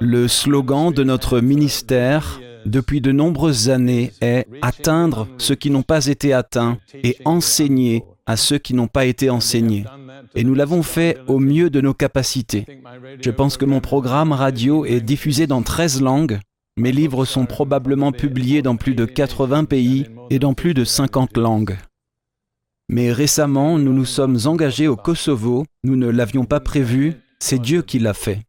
Le slogan de notre ministère depuis de nombreuses années est atteindre ceux qui n'ont pas été atteints et enseigner à ceux qui n'ont pas été enseignés. Et nous l'avons fait au mieux de nos capacités. Je pense que mon programme radio est diffusé dans 13 langues. Mes livres sont probablement publiés dans plus de 80 pays et dans plus de 50 langues. Mais récemment, nous nous sommes engagés au Kosovo. Nous ne l'avions pas prévu, c'est Dieu qui l'a fait.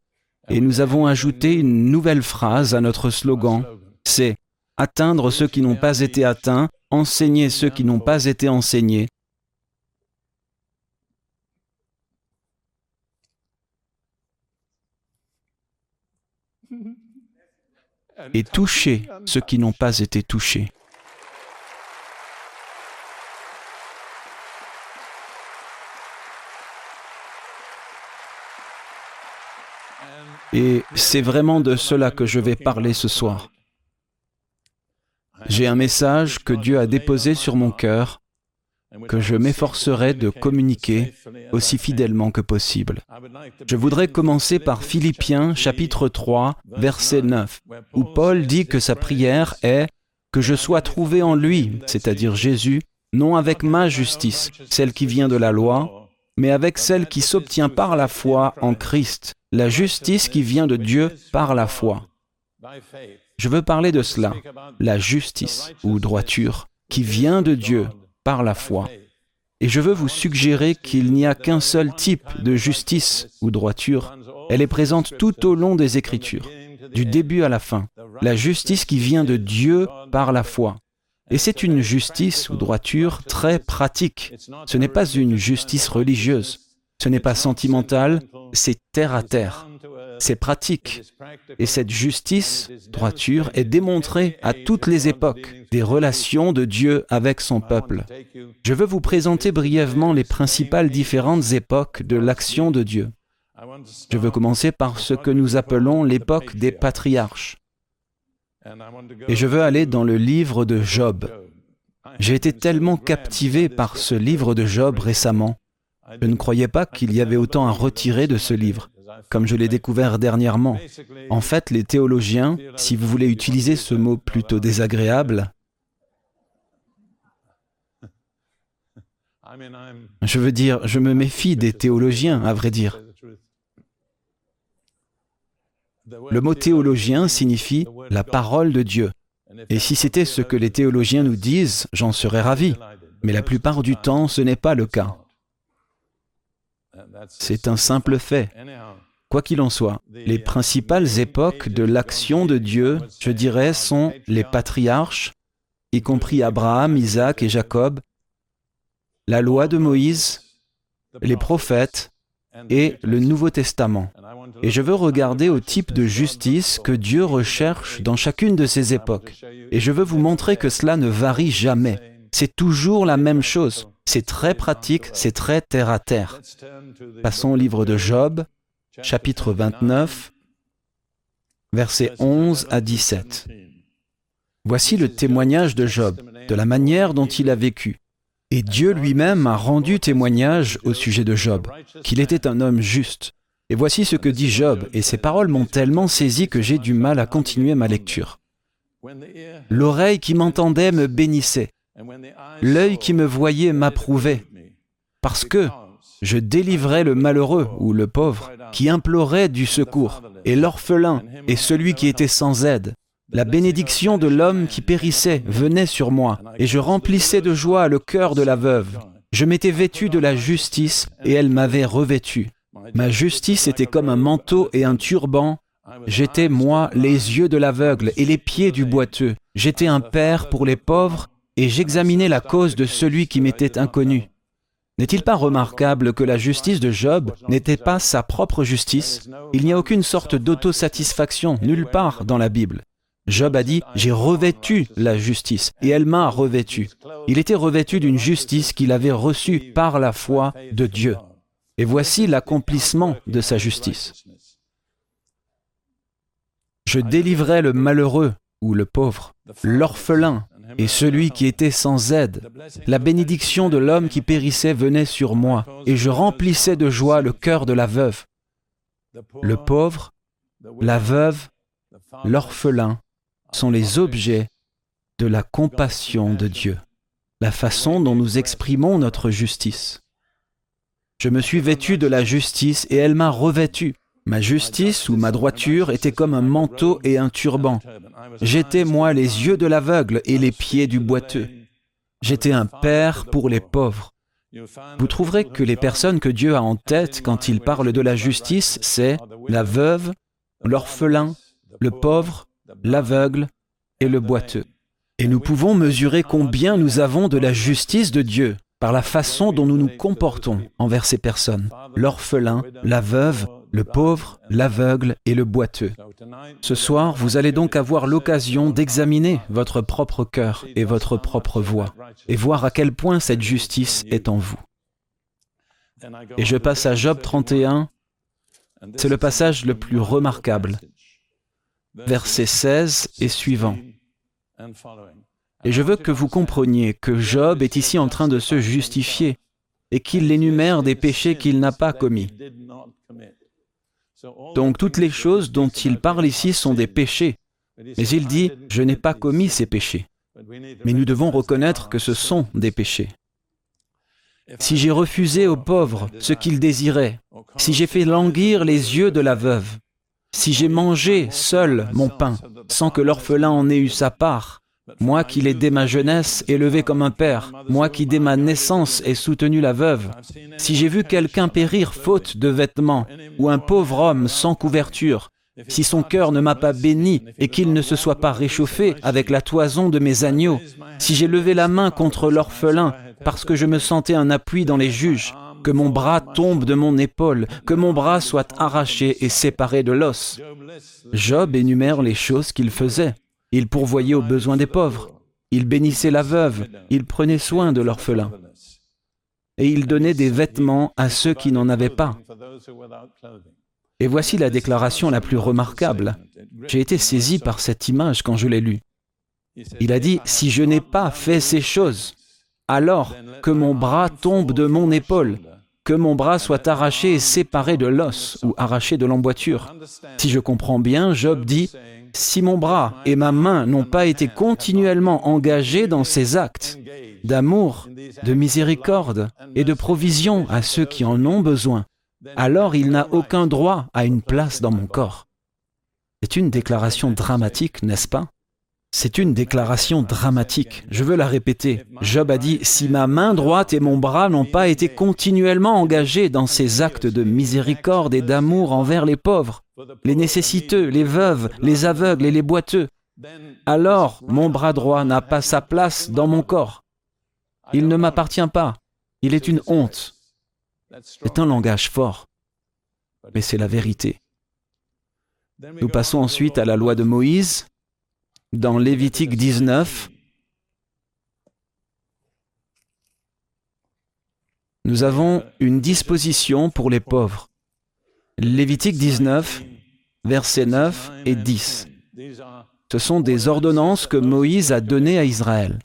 Et nous avons ajouté une nouvelle phrase à notre slogan. C'est atteindre ceux qui n'ont pas été atteints, enseigner ceux qui n'ont pas été enseignés. Et toucher ceux qui n'ont pas été touchés. Et c'est vraiment de cela que je vais parler ce soir. J'ai un message que Dieu a déposé sur mon cœur que je m'efforcerai de communiquer aussi fidèlement que possible. Je voudrais commencer par Philippiens chapitre 3, verset 9, où Paul dit que sa prière est que je sois trouvé en lui, c'est-à-dire Jésus, non avec ma justice, celle qui vient de la loi, mais avec celle qui s'obtient par la foi en Christ, la justice qui vient de Dieu par la foi. Je veux parler de cela, la justice ou droiture qui vient de Dieu par la foi. Et je veux vous suggérer qu'il n'y a qu'un seul type de justice ou droiture. Elle est présente tout au long des Écritures, du début à la fin. La justice qui vient de Dieu par la foi. Et c'est une justice ou droiture très pratique. Ce n'est pas une justice religieuse. Ce n'est pas sentimental, c'est terre à terre. C'est pratique. Et cette justice, droiture, est démontrée à toutes les époques des relations de Dieu avec son peuple. Je veux vous présenter brièvement les principales différentes époques de l'action de Dieu. Je veux commencer par ce que nous appelons l'époque des patriarches. Et je veux aller dans le livre de Job. J'ai été tellement captivé par ce livre de Job récemment je ne croyais pas qu'il y avait autant à retirer de ce livre, comme je l'ai découvert dernièrement. En fait, les théologiens, si vous voulez utiliser ce mot plutôt désagréable, je veux dire, je me méfie des théologiens, à vrai dire. Le mot théologien signifie la parole de Dieu. Et si c'était ce que les théologiens nous disent, j'en serais ravi. Mais la plupart du temps, ce n'est pas le cas. C'est un simple fait. Quoi qu'il en soit, les principales époques de l'action de Dieu, je dirais, sont les patriarches, y compris Abraham, Isaac et Jacob, la loi de Moïse, les prophètes et le Nouveau Testament. Et je veux regarder au type de justice que Dieu recherche dans chacune de ces époques. Et je veux vous montrer que cela ne varie jamais. C'est toujours la même chose. C'est très pratique, c'est très terre à terre. Passons au livre de Job, chapitre 29, versets 11 à 17. Voici le témoignage de Job, de la manière dont il a vécu. Et Dieu lui-même a rendu témoignage au sujet de Job, qu'il était un homme juste. Et voici ce que dit Job, et ces paroles m'ont tellement saisi que j'ai du mal à continuer ma lecture. L'oreille qui m'entendait me bénissait, L'œil qui me voyait m'approuvait, parce que je délivrais le malheureux ou le pauvre qui implorait du secours, et l'orphelin et celui qui était sans aide. La bénédiction de l'homme qui périssait venait sur moi, et je remplissais de joie le cœur de la veuve. Je m'étais vêtu de la justice, et elle m'avait revêtu. Ma justice était comme un manteau et un turban. J'étais, moi, les yeux de l'aveugle et les pieds du boiteux. J'étais un père pour les pauvres et j'examinais la cause de celui qui m'était inconnu. N'est-il pas remarquable que la justice de Job n'était pas sa propre justice? Il n'y a aucune sorte d'autosatisfaction nulle part dans la Bible. Job a dit, j'ai revêtu la justice, et elle m'a revêtu. Il était revêtu d'une justice qu'il avait reçue par la foi de Dieu. Et voici l'accomplissement de sa justice. Je délivrai le malheureux ou le pauvre, l'orphelin et celui qui était sans aide. La bénédiction de l'homme qui périssait venait sur moi, et je remplissais de joie le cœur de la veuve. Le pauvre la veuve, l'orphelin sont les objets de la compassion de Dieu, la façon dont nous exprimons notre justice. Je me suis vêtu de la justice et elle m'a revêtu. Ma justice ou ma droiture était comme un manteau et un turban. J'étais, moi, les yeux de l'aveugle et les pieds du boiteux. J'étais un père pour les pauvres. Vous trouverez que les personnes que Dieu a en tête quand il parle de la justice, c'est la veuve, l'orphelin, le pauvre, l'aveugle et le boiteux. Et nous pouvons mesurer combien nous avons de la justice de Dieu par la façon dont nous nous comportons envers ces personnes, l'orphelin, la veuve, le pauvre, l'aveugle et le boiteux. Ce soir, vous allez donc avoir l'occasion d'examiner votre propre cœur et votre propre voix, et voir à quel point cette justice est en vous. Et je passe à Job 31, c'est le passage le plus remarquable, verset 16 et suivant. Et je veux que vous compreniez que Job est ici en train de se justifier et qu'il énumère des péchés qu'il n'a pas commis. Donc toutes les choses dont il parle ici sont des péchés. Mais il dit, je n'ai pas commis ces péchés. Mais nous devons reconnaître que ce sont des péchés. Si j'ai refusé aux pauvres ce qu'ils désiraient, si j'ai fait languir les yeux de la veuve, si j'ai mangé seul mon pain, sans que l'orphelin en ait eu sa part, moi qui l'ai dès ma jeunesse élevé comme un père, moi qui dès ma naissance ai soutenu la veuve, si j'ai vu quelqu'un périr faute de vêtements, ou un pauvre homme sans couverture, si son cœur ne m'a pas béni et qu'il ne se soit pas réchauffé avec la toison de mes agneaux, si j'ai levé la main contre l'orphelin parce que je me sentais un appui dans les juges, que mon bras tombe de mon épaule, que mon bras soit arraché et séparé de l'os. Job énumère les choses qu'il faisait. Il pourvoyait aux besoins des pauvres. Il bénissait la veuve. Il prenait soin de l'orphelin. Et il donnait des vêtements à ceux qui n'en avaient pas. Et voici la déclaration la plus remarquable. J'ai été saisi par cette image quand je l'ai lue. Il a dit, si je n'ai pas fait ces choses, alors que mon bras tombe de mon épaule, que mon bras soit arraché et séparé de l'os ou arraché de l'emboîture. Si je comprends bien, Job dit, si mon bras et ma main n'ont pas été continuellement engagés dans ces actes d'amour, de miséricorde et de provision à ceux qui en ont besoin, alors il n'a aucun droit à une place dans mon corps. C'est une déclaration dramatique, n'est-ce pas? C'est une déclaration dramatique. Je veux la répéter. Job a dit, si ma main droite et mon bras n'ont pas été continuellement engagés dans ces actes de miséricorde et d'amour envers les pauvres, les nécessiteux, les veuves, les aveugles et les boiteux, alors mon bras droit n'a pas sa place dans mon corps. Il ne m'appartient pas. Il est une honte. C'est un langage fort, mais c'est la vérité. Nous passons ensuite à la loi de Moïse, dans Lévitique 19, nous avons une disposition pour les pauvres. Lévitique 19, versets 9 et 10. Ce sont des ordonnances que Moïse a données à Israël.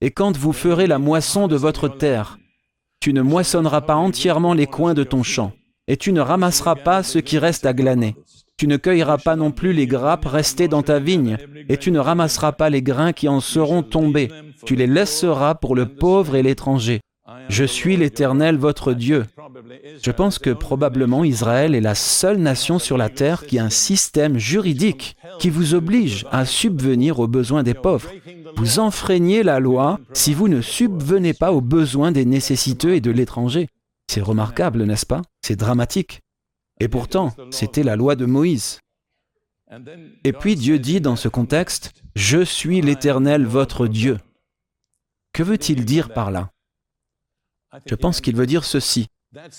Et quand vous ferez la moisson de votre terre, tu ne moissonneras pas entièrement les coins de ton champ, et tu ne ramasseras pas ce qui reste à glaner. Tu ne cueilleras pas non plus les grappes restées dans ta vigne, et tu ne ramasseras pas les grains qui en seront tombés. Tu les laisseras pour le pauvre et l'étranger. Je suis l'Éternel votre Dieu. Je pense que probablement Israël est la seule nation sur la terre qui a un système juridique qui vous oblige à subvenir aux besoins des pauvres. Vous enfreignez la loi si vous ne subvenez pas aux besoins des nécessiteux et de l'étranger. C'est remarquable, n'est-ce pas? C'est dramatique. Et pourtant, c'était la loi de Moïse. Et puis Dieu dit dans ce contexte, Je suis l'Éternel votre Dieu. Que veut-il dire par là? Je pense qu'il veut dire ceci.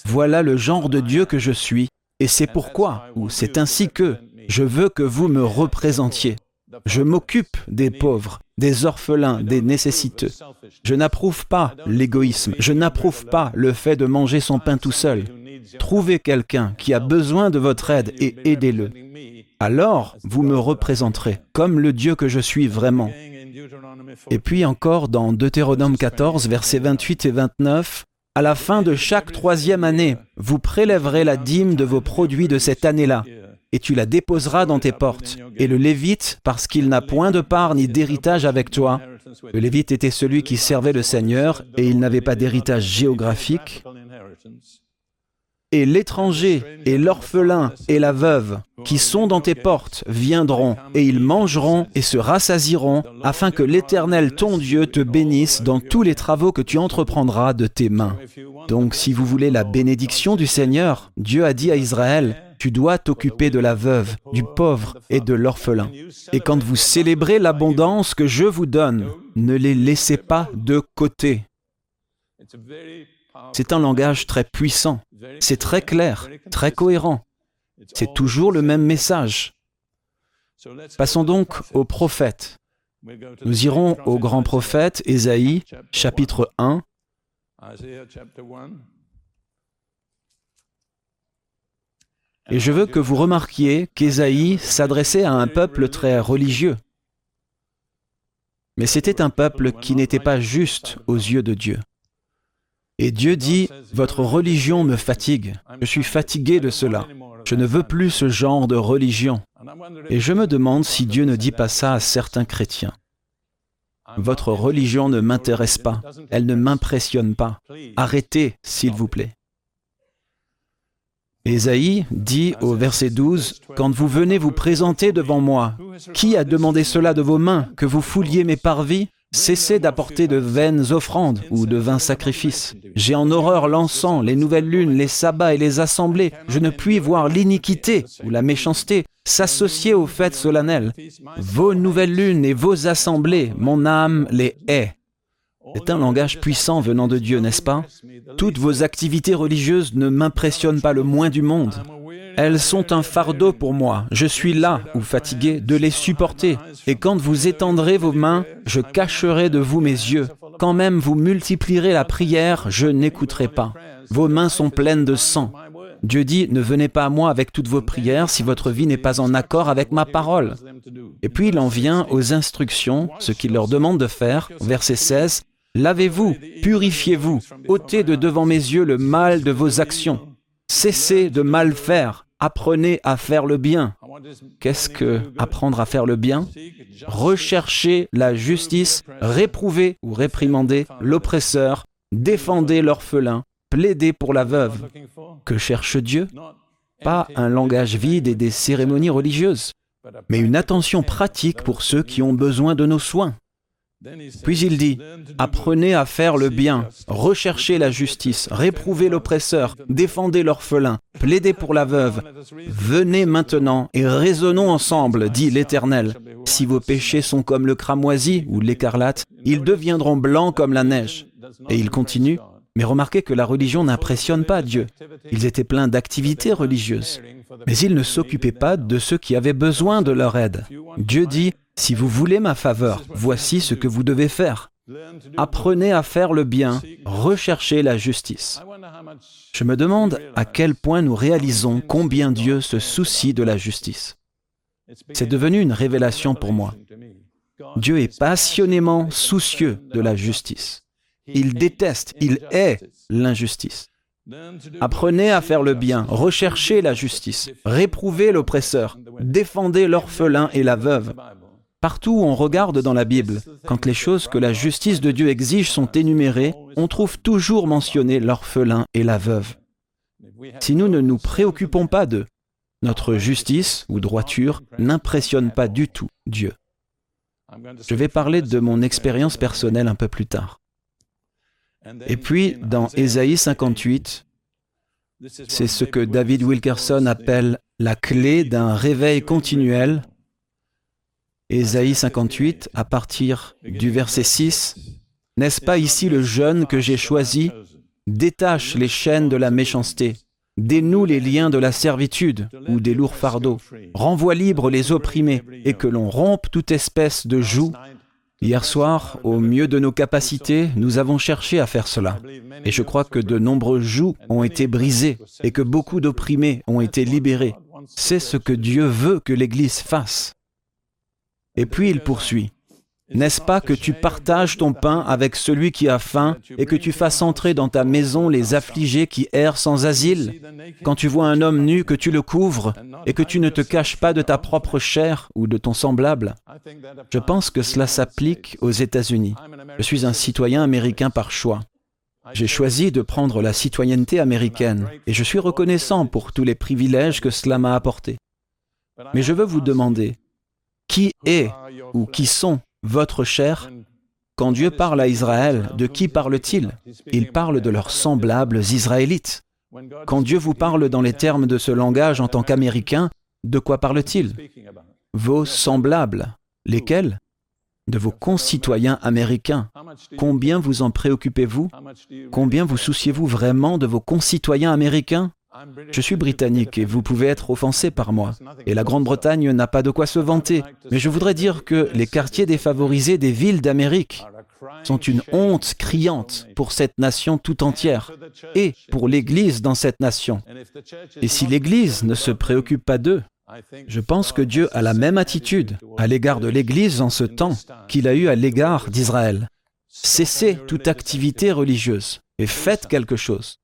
Voilà le genre de Dieu que je suis, et c'est pourquoi, ou c'est ainsi que, je veux que vous me représentiez. Je m'occupe des pauvres, des orphelins, des nécessiteux. Je n'approuve pas l'égoïsme, je n'approuve pas le fait de manger son pain tout seul. Trouvez quelqu'un qui a besoin de votre aide et aidez-le. Alors vous me représenterez comme le Dieu que je suis vraiment. Et puis encore dans Deutéronome 14, versets 28 et 29, à la fin de chaque troisième année, vous prélèverez la dîme de vos produits de cette année-là, et tu la déposeras dans tes portes. Et le Lévite, parce qu'il n'a point de part ni d'héritage avec toi, le Lévite était celui qui servait le Seigneur, et il n'avait pas d'héritage géographique, et l'étranger et l'orphelin et la veuve qui sont dans tes portes viendront, et ils mangeront et se rassasiront, afin que l'Éternel ton Dieu te bénisse dans tous les travaux que tu entreprendras de tes mains. Donc si vous voulez la bénédiction du Seigneur, Dieu a dit à Israël, tu dois t'occuper de la veuve, du pauvre et de l'orphelin. Et quand vous célébrez l'abondance que je vous donne, ne les laissez pas de côté. C'est un langage très puissant, c'est très clair, très cohérent. C'est toujours le même message. Passons donc au prophète. Nous irons au grand prophète Ésaïe, chapitre 1. Et je veux que vous remarquiez qu'Ésaïe s'adressait à un peuple très religieux. Mais c'était un peuple qui n'était pas juste aux yeux de Dieu. Et Dieu dit, Votre religion me fatigue, je suis fatigué de cela, je ne veux plus ce genre de religion. Et je me demande si Dieu ne dit pas ça à certains chrétiens. Votre religion ne m'intéresse pas, elle ne m'impressionne pas. Arrêtez, s'il vous plaît. Ésaïe dit au verset 12, Quand vous venez vous présenter devant moi, qui a demandé cela de vos mains, que vous fouliez mes parvis? Cessez d'apporter de vaines offrandes ou de vains sacrifices. J'ai en horreur l'encens, les nouvelles lunes, les sabbats et les assemblées. Je ne puis voir l'iniquité ou la méchanceté s'associer aux fêtes solennelles. Vos nouvelles lunes et vos assemblées, mon âme les hait. C'est un langage puissant venant de Dieu, n'est-ce pas? Toutes vos activités religieuses ne m'impressionnent pas le moins du monde. Elles sont un fardeau pour moi. Je suis là, ou fatigué, de les supporter. Et quand vous étendrez vos mains, je cacherai de vous mes yeux. Quand même vous multiplierez la prière, je n'écouterai pas. Vos mains sont pleines de sang. Dieu dit, ne venez pas à moi avec toutes vos prières si votre vie n'est pas en accord avec ma parole. Et puis il en vient aux instructions, ce qu'il leur demande de faire, verset 16, Lavez-vous, purifiez-vous, ôtez de devant mes yeux le mal de vos actions. Cessez de mal faire, apprenez à faire le bien. Qu'est-ce que apprendre à faire le bien? Recherchez la justice, réprouvez ou réprimandez l'oppresseur, défendez l'orphelin, plaidez pour la veuve. Que cherche Dieu? Pas un langage vide et des cérémonies religieuses, mais une attention pratique pour ceux qui ont besoin de nos soins. Puis il dit, apprenez à faire le bien, recherchez la justice, réprouvez l'oppresseur, défendez l'orphelin, plaidez pour la veuve. Venez maintenant et raisonnons ensemble, dit l'Éternel. Si vos péchés sont comme le cramoisi ou l'écarlate, ils deviendront blancs comme la neige. Et il continue, mais remarquez que la religion n'impressionne pas Dieu. Ils étaient pleins d'activités religieuses, mais ils ne s'occupaient pas de ceux qui avaient besoin de leur aide. Dieu dit, si vous voulez ma faveur, voici ce que vous devez faire. Apprenez à faire le bien, recherchez la justice. Je me demande à quel point nous réalisons combien Dieu se soucie de la justice. C'est devenu une révélation pour moi. Dieu est passionnément soucieux de la justice. Il déteste, il hait l'injustice. Apprenez à faire le bien, recherchez la justice, réprouvez l'oppresseur, défendez l'orphelin et la veuve, Partout où on regarde dans la Bible, quand les choses que la justice de Dieu exige sont énumérées, on trouve toujours mentionné l'orphelin et la veuve. Si nous ne nous préoccupons pas d'eux, notre justice ou droiture n'impressionne pas du tout Dieu. Je vais parler de mon expérience personnelle un peu plus tard. Et puis, dans Ésaïe 58, c'est ce que David Wilkerson appelle la clé d'un réveil continuel Ésaïe 58, à partir du verset 6, N'est-ce pas ici le jeune que j'ai choisi? Détache les chaînes de la méchanceté, dénoue les liens de la servitude ou des lourds fardeaux, renvoie libre les opprimés et que l'on rompe toute espèce de joug. Hier soir, au mieux de nos capacités, nous avons cherché à faire cela. Et je crois que de nombreux jougs ont été brisés et que beaucoup d'opprimés ont été libérés. C'est ce que Dieu veut que l'Église fasse. Et puis il poursuit. N'est-ce pas que tu partages ton pain avec celui qui a faim et que tu fasses entrer dans ta maison les affligés qui errent sans asile? Quand tu vois un homme nu, que tu le couvres et que tu ne te caches pas de ta propre chair ou de ton semblable Je pense que cela s'applique aux États-Unis. Je suis un citoyen américain par choix. J'ai choisi de prendre la citoyenneté américaine et je suis reconnaissant pour tous les privilèges que cela m'a apportés. Mais je veux vous demander, qui est ou qui sont votre chair Quand Dieu parle à Israël, de qui parle-t-il? Il parle de leurs semblables israélites. Quand Dieu vous parle dans les termes de ce langage en tant qu'Américain, de quoi parle-t-il? Vos semblables. Lesquels? De vos concitoyens américains. Combien vous en préoccupez-vous? Combien vous souciez-vous vraiment de vos concitoyens américains? Je suis britannique et vous pouvez être offensé par moi. Et la Grande-Bretagne n'a pas de quoi se vanter. Mais je voudrais dire que les quartiers défavorisés des villes d'Amérique sont une honte criante pour cette nation tout entière et pour l'Église dans cette nation. Et si l'Église ne se préoccupe pas d'eux, je pense que Dieu a la même attitude à l'égard de l'Église en ce temps qu'il a eu à l'égard d'Israël. Cessez toute activité religieuse et faites quelque chose.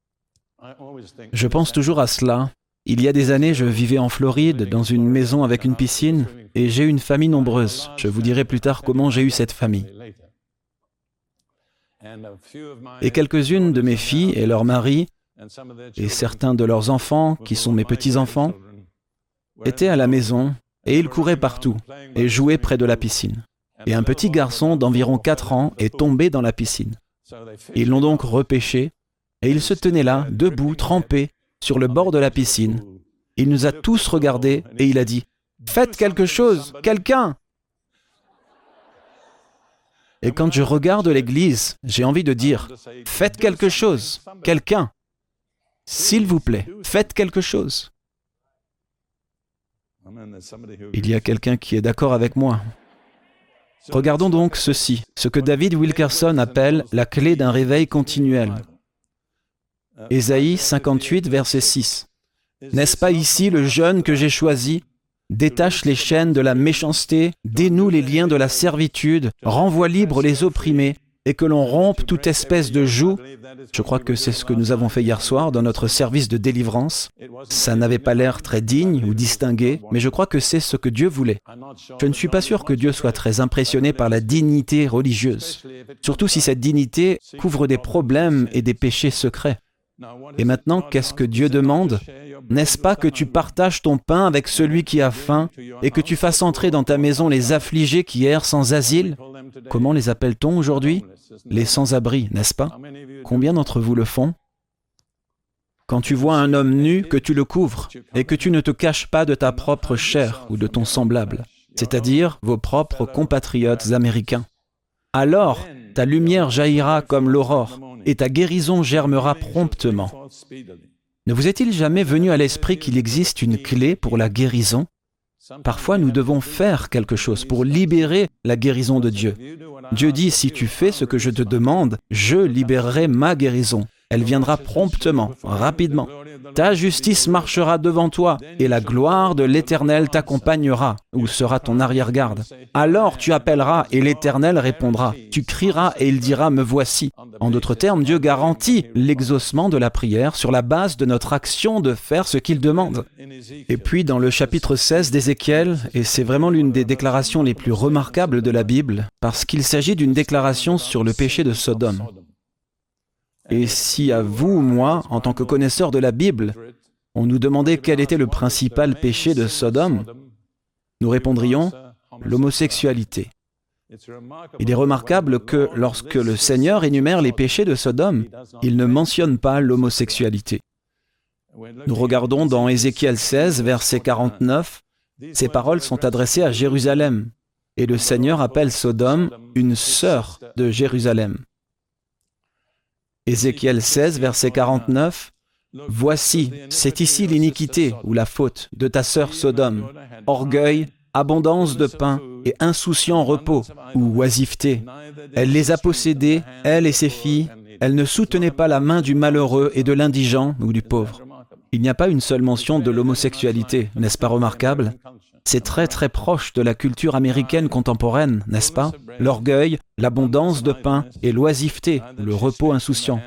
Je pense toujours à cela. Il y a des années, je vivais en Floride, dans une maison avec une piscine, et j'ai une famille nombreuse. Je vous dirai plus tard comment j'ai eu cette famille. Et quelques-unes de mes filles et leurs maris, et certains de leurs enfants, qui sont mes petits-enfants, étaient à la maison, et ils couraient partout, et jouaient près de la piscine. Et un petit garçon d'environ 4 ans est tombé dans la piscine. Ils l'ont donc repêché, et il se tenait là, debout, trempé, sur le bord de la piscine. Il nous a tous regardés et il a dit, Faites quelque chose, quelqu'un Et quand je regarde l'Église, j'ai envie de dire, Faites quelque chose, quelqu'un. S'il vous plaît, faites quelque chose. Il y a quelqu'un qui est d'accord avec moi. Regardons donc ceci, ce que David Wilkerson appelle la clé d'un réveil continuel. Ésaïe 58, verset 6. N'est-ce pas ici le jeune que j'ai choisi? Détache les chaînes de la méchanceté, dénoue les liens de la servitude, renvoie libre les opprimés, et que l'on rompe toute espèce de joug. Je crois que c'est ce que nous avons fait hier soir dans notre service de délivrance. Ça n'avait pas l'air très digne ou distingué, mais je crois que c'est ce que Dieu voulait. Je ne suis pas sûr que Dieu soit très impressionné par la dignité religieuse, surtout si cette dignité couvre des problèmes et des péchés secrets. Et maintenant, qu'est-ce que Dieu demande? N'est-ce pas que tu partages ton pain avec celui qui a faim et que tu fasses entrer dans ta maison les affligés qui errent sans asile? Comment les appelle-t-on aujourd'hui? Les sans-abri, n'est-ce pas? Combien d'entre vous le font? Quand tu vois un homme nu, que tu le couvres et que tu ne te caches pas de ta propre chair ou de ton semblable, c'est-à-dire vos propres compatriotes américains. Alors, ta lumière jaillira comme l'aurore et ta guérison germera promptement. Ne vous est-il jamais venu à l'esprit qu'il existe une clé pour la guérison? Parfois, nous devons faire quelque chose pour libérer la guérison de Dieu. Dieu dit, si tu fais ce que je te demande, je libérerai ma guérison. Elle viendra promptement, rapidement. Ta justice marchera devant toi, et la gloire de l'Éternel t'accompagnera, ou sera ton arrière-garde. Alors tu appelleras, et l'Éternel répondra. Tu crieras, et il dira, Me voici. En d'autres termes, Dieu garantit l'exaucement de la prière sur la base de notre action de faire ce qu'il demande. Et puis dans le chapitre 16 d'Ézéchiel, et c'est vraiment l'une des déclarations les plus remarquables de la Bible, parce qu'il s'agit d'une déclaration sur le péché de Sodome. Et si à vous ou moi, en tant que connaisseurs de la Bible, on nous demandait quel était le principal péché de Sodome, nous répondrions l'homosexualité. Il est remarquable que lorsque le Seigneur énumère les péchés de Sodome, il ne mentionne pas l'homosexualité. Nous regardons dans Ézéchiel 16, verset 49, ces paroles sont adressées à Jérusalem, et le Seigneur appelle Sodome une sœur de Jérusalem. Ézéchiel 16, verset 49. Voici, c'est ici l'iniquité ou la faute de ta sœur Sodome, orgueil, abondance de pain et insouciant repos ou oisiveté. Elle les a possédés, elle et ses filles, elle ne soutenait pas la main du malheureux et de l'indigent ou du pauvre. Il n'y a pas une seule mention de l'homosexualité, n'est-ce pas remarquable? C'est très très proche de la culture américaine contemporaine, n'est-ce pas? L'orgueil, l'abondance de pain et l'oisiveté, le repos insouciant.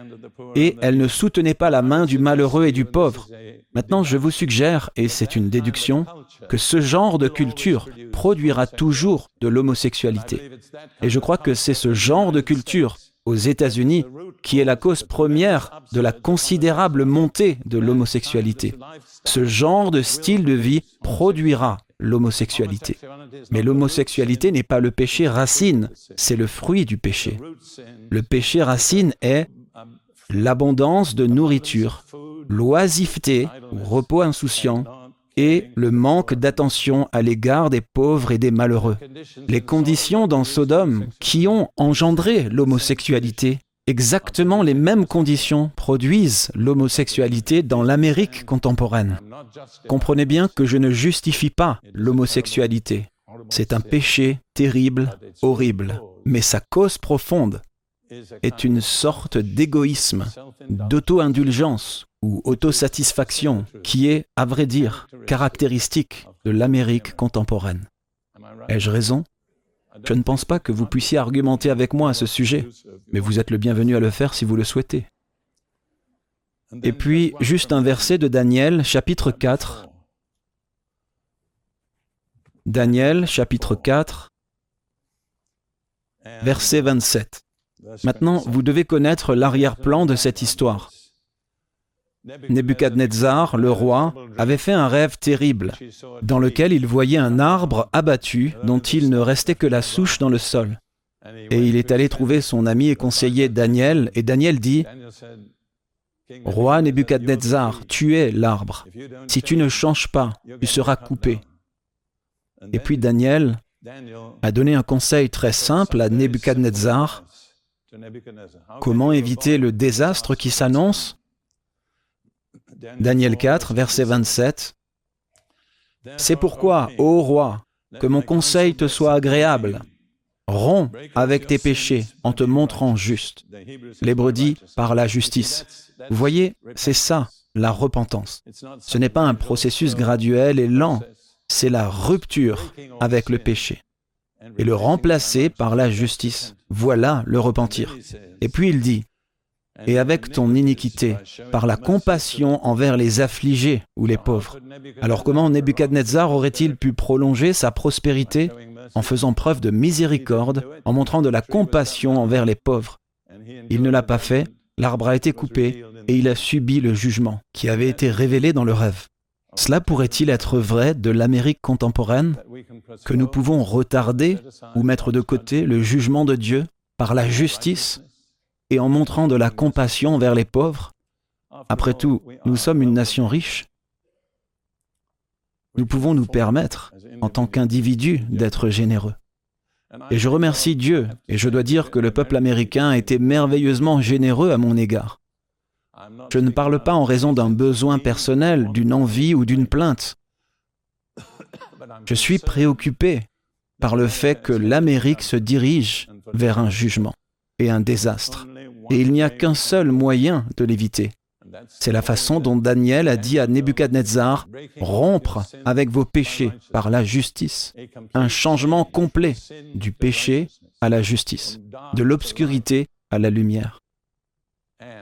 Et elle ne soutenait pas la main du malheureux et du pauvre. Maintenant, je vous suggère, et c'est une déduction, que ce genre de culture produira toujours de l'homosexualité. Et je crois que c'est ce genre de culture aux États-Unis qui est la cause première de la considérable montée de l'homosexualité. Ce genre de style de vie produira l'homosexualité. Mais l'homosexualité n'est pas le péché racine, c'est le fruit du péché. Le péché racine est l'abondance de nourriture, l'oisiveté ou repos insouciant, et le manque d'attention à l'égard des pauvres et des malheureux. Les conditions dans Sodome qui ont engendré l'homosexualité, exactement les mêmes conditions produisent l'homosexualité dans l'Amérique contemporaine. Comprenez bien que je ne justifie pas l'homosexualité. C'est un péché terrible, horrible, mais sa cause profonde est une sorte d'égoïsme, d'auto-indulgence ou autosatisfaction qui est, à vrai dire, caractéristique de l'Amérique contemporaine. Ai-je raison? Je ne pense pas que vous puissiez argumenter avec moi à ce sujet, mais vous êtes le bienvenu à le faire si vous le souhaitez. Et puis, juste un verset de Daniel, chapitre 4. Daniel, chapitre 4, verset 27. Maintenant, vous devez connaître l'arrière-plan de cette histoire. Nebuchadnezzar, le roi, avait fait un rêve terrible, dans lequel il voyait un arbre abattu dont il ne restait que la souche dans le sol. Et il est allé trouver son ami et conseiller Daniel, et Daniel dit, Roi Nebuchadnezzar, tu es l'arbre. Si tu ne changes pas, tu seras coupé. Et puis Daniel a donné un conseil très simple à Nebuchadnezzar. Comment éviter le désastre qui s'annonce? Daniel 4, verset 27. C'est pourquoi, ô roi, que mon conseil te soit agréable. Romps avec tes péchés en te montrant juste. L'hébreu dit par la justice. Vous voyez, c'est ça, la repentance. Ce n'est pas un processus graduel et lent, c'est la rupture avec le péché et le remplacer par la justice. Voilà le repentir. Et puis il dit, et avec ton iniquité, par la compassion envers les affligés ou les pauvres. Alors comment Nebuchadnezzar aurait-il pu prolonger sa prospérité en faisant preuve de miséricorde, en montrant de la compassion envers les pauvres? Il ne l'a pas fait, l'arbre a été coupé et il a subi le jugement qui avait été révélé dans le rêve. Cela pourrait-il être vrai de l'Amérique contemporaine Que nous pouvons retarder ou mettre de côté le jugement de Dieu par la justice? Et en montrant de la compassion envers les pauvres Après tout, nous sommes une nation riche. Nous pouvons nous permettre, en tant qu'individus, d'être généreux. Et je remercie Dieu, et je dois dire que le peuple américain a été merveilleusement généreux à mon égard. Je ne parle pas en raison d'un besoin personnel, d'une envie ou d'une plainte. Je suis préoccupé par le fait que l'Amérique se dirige vers un jugement et un désastre. Et il n'y a qu'un seul moyen de l'éviter. C'est la façon dont Daniel a dit à Nebuchadnezzar, rompre avec vos péchés par la justice. Un changement complet du péché à la justice, de l'obscurité à la lumière.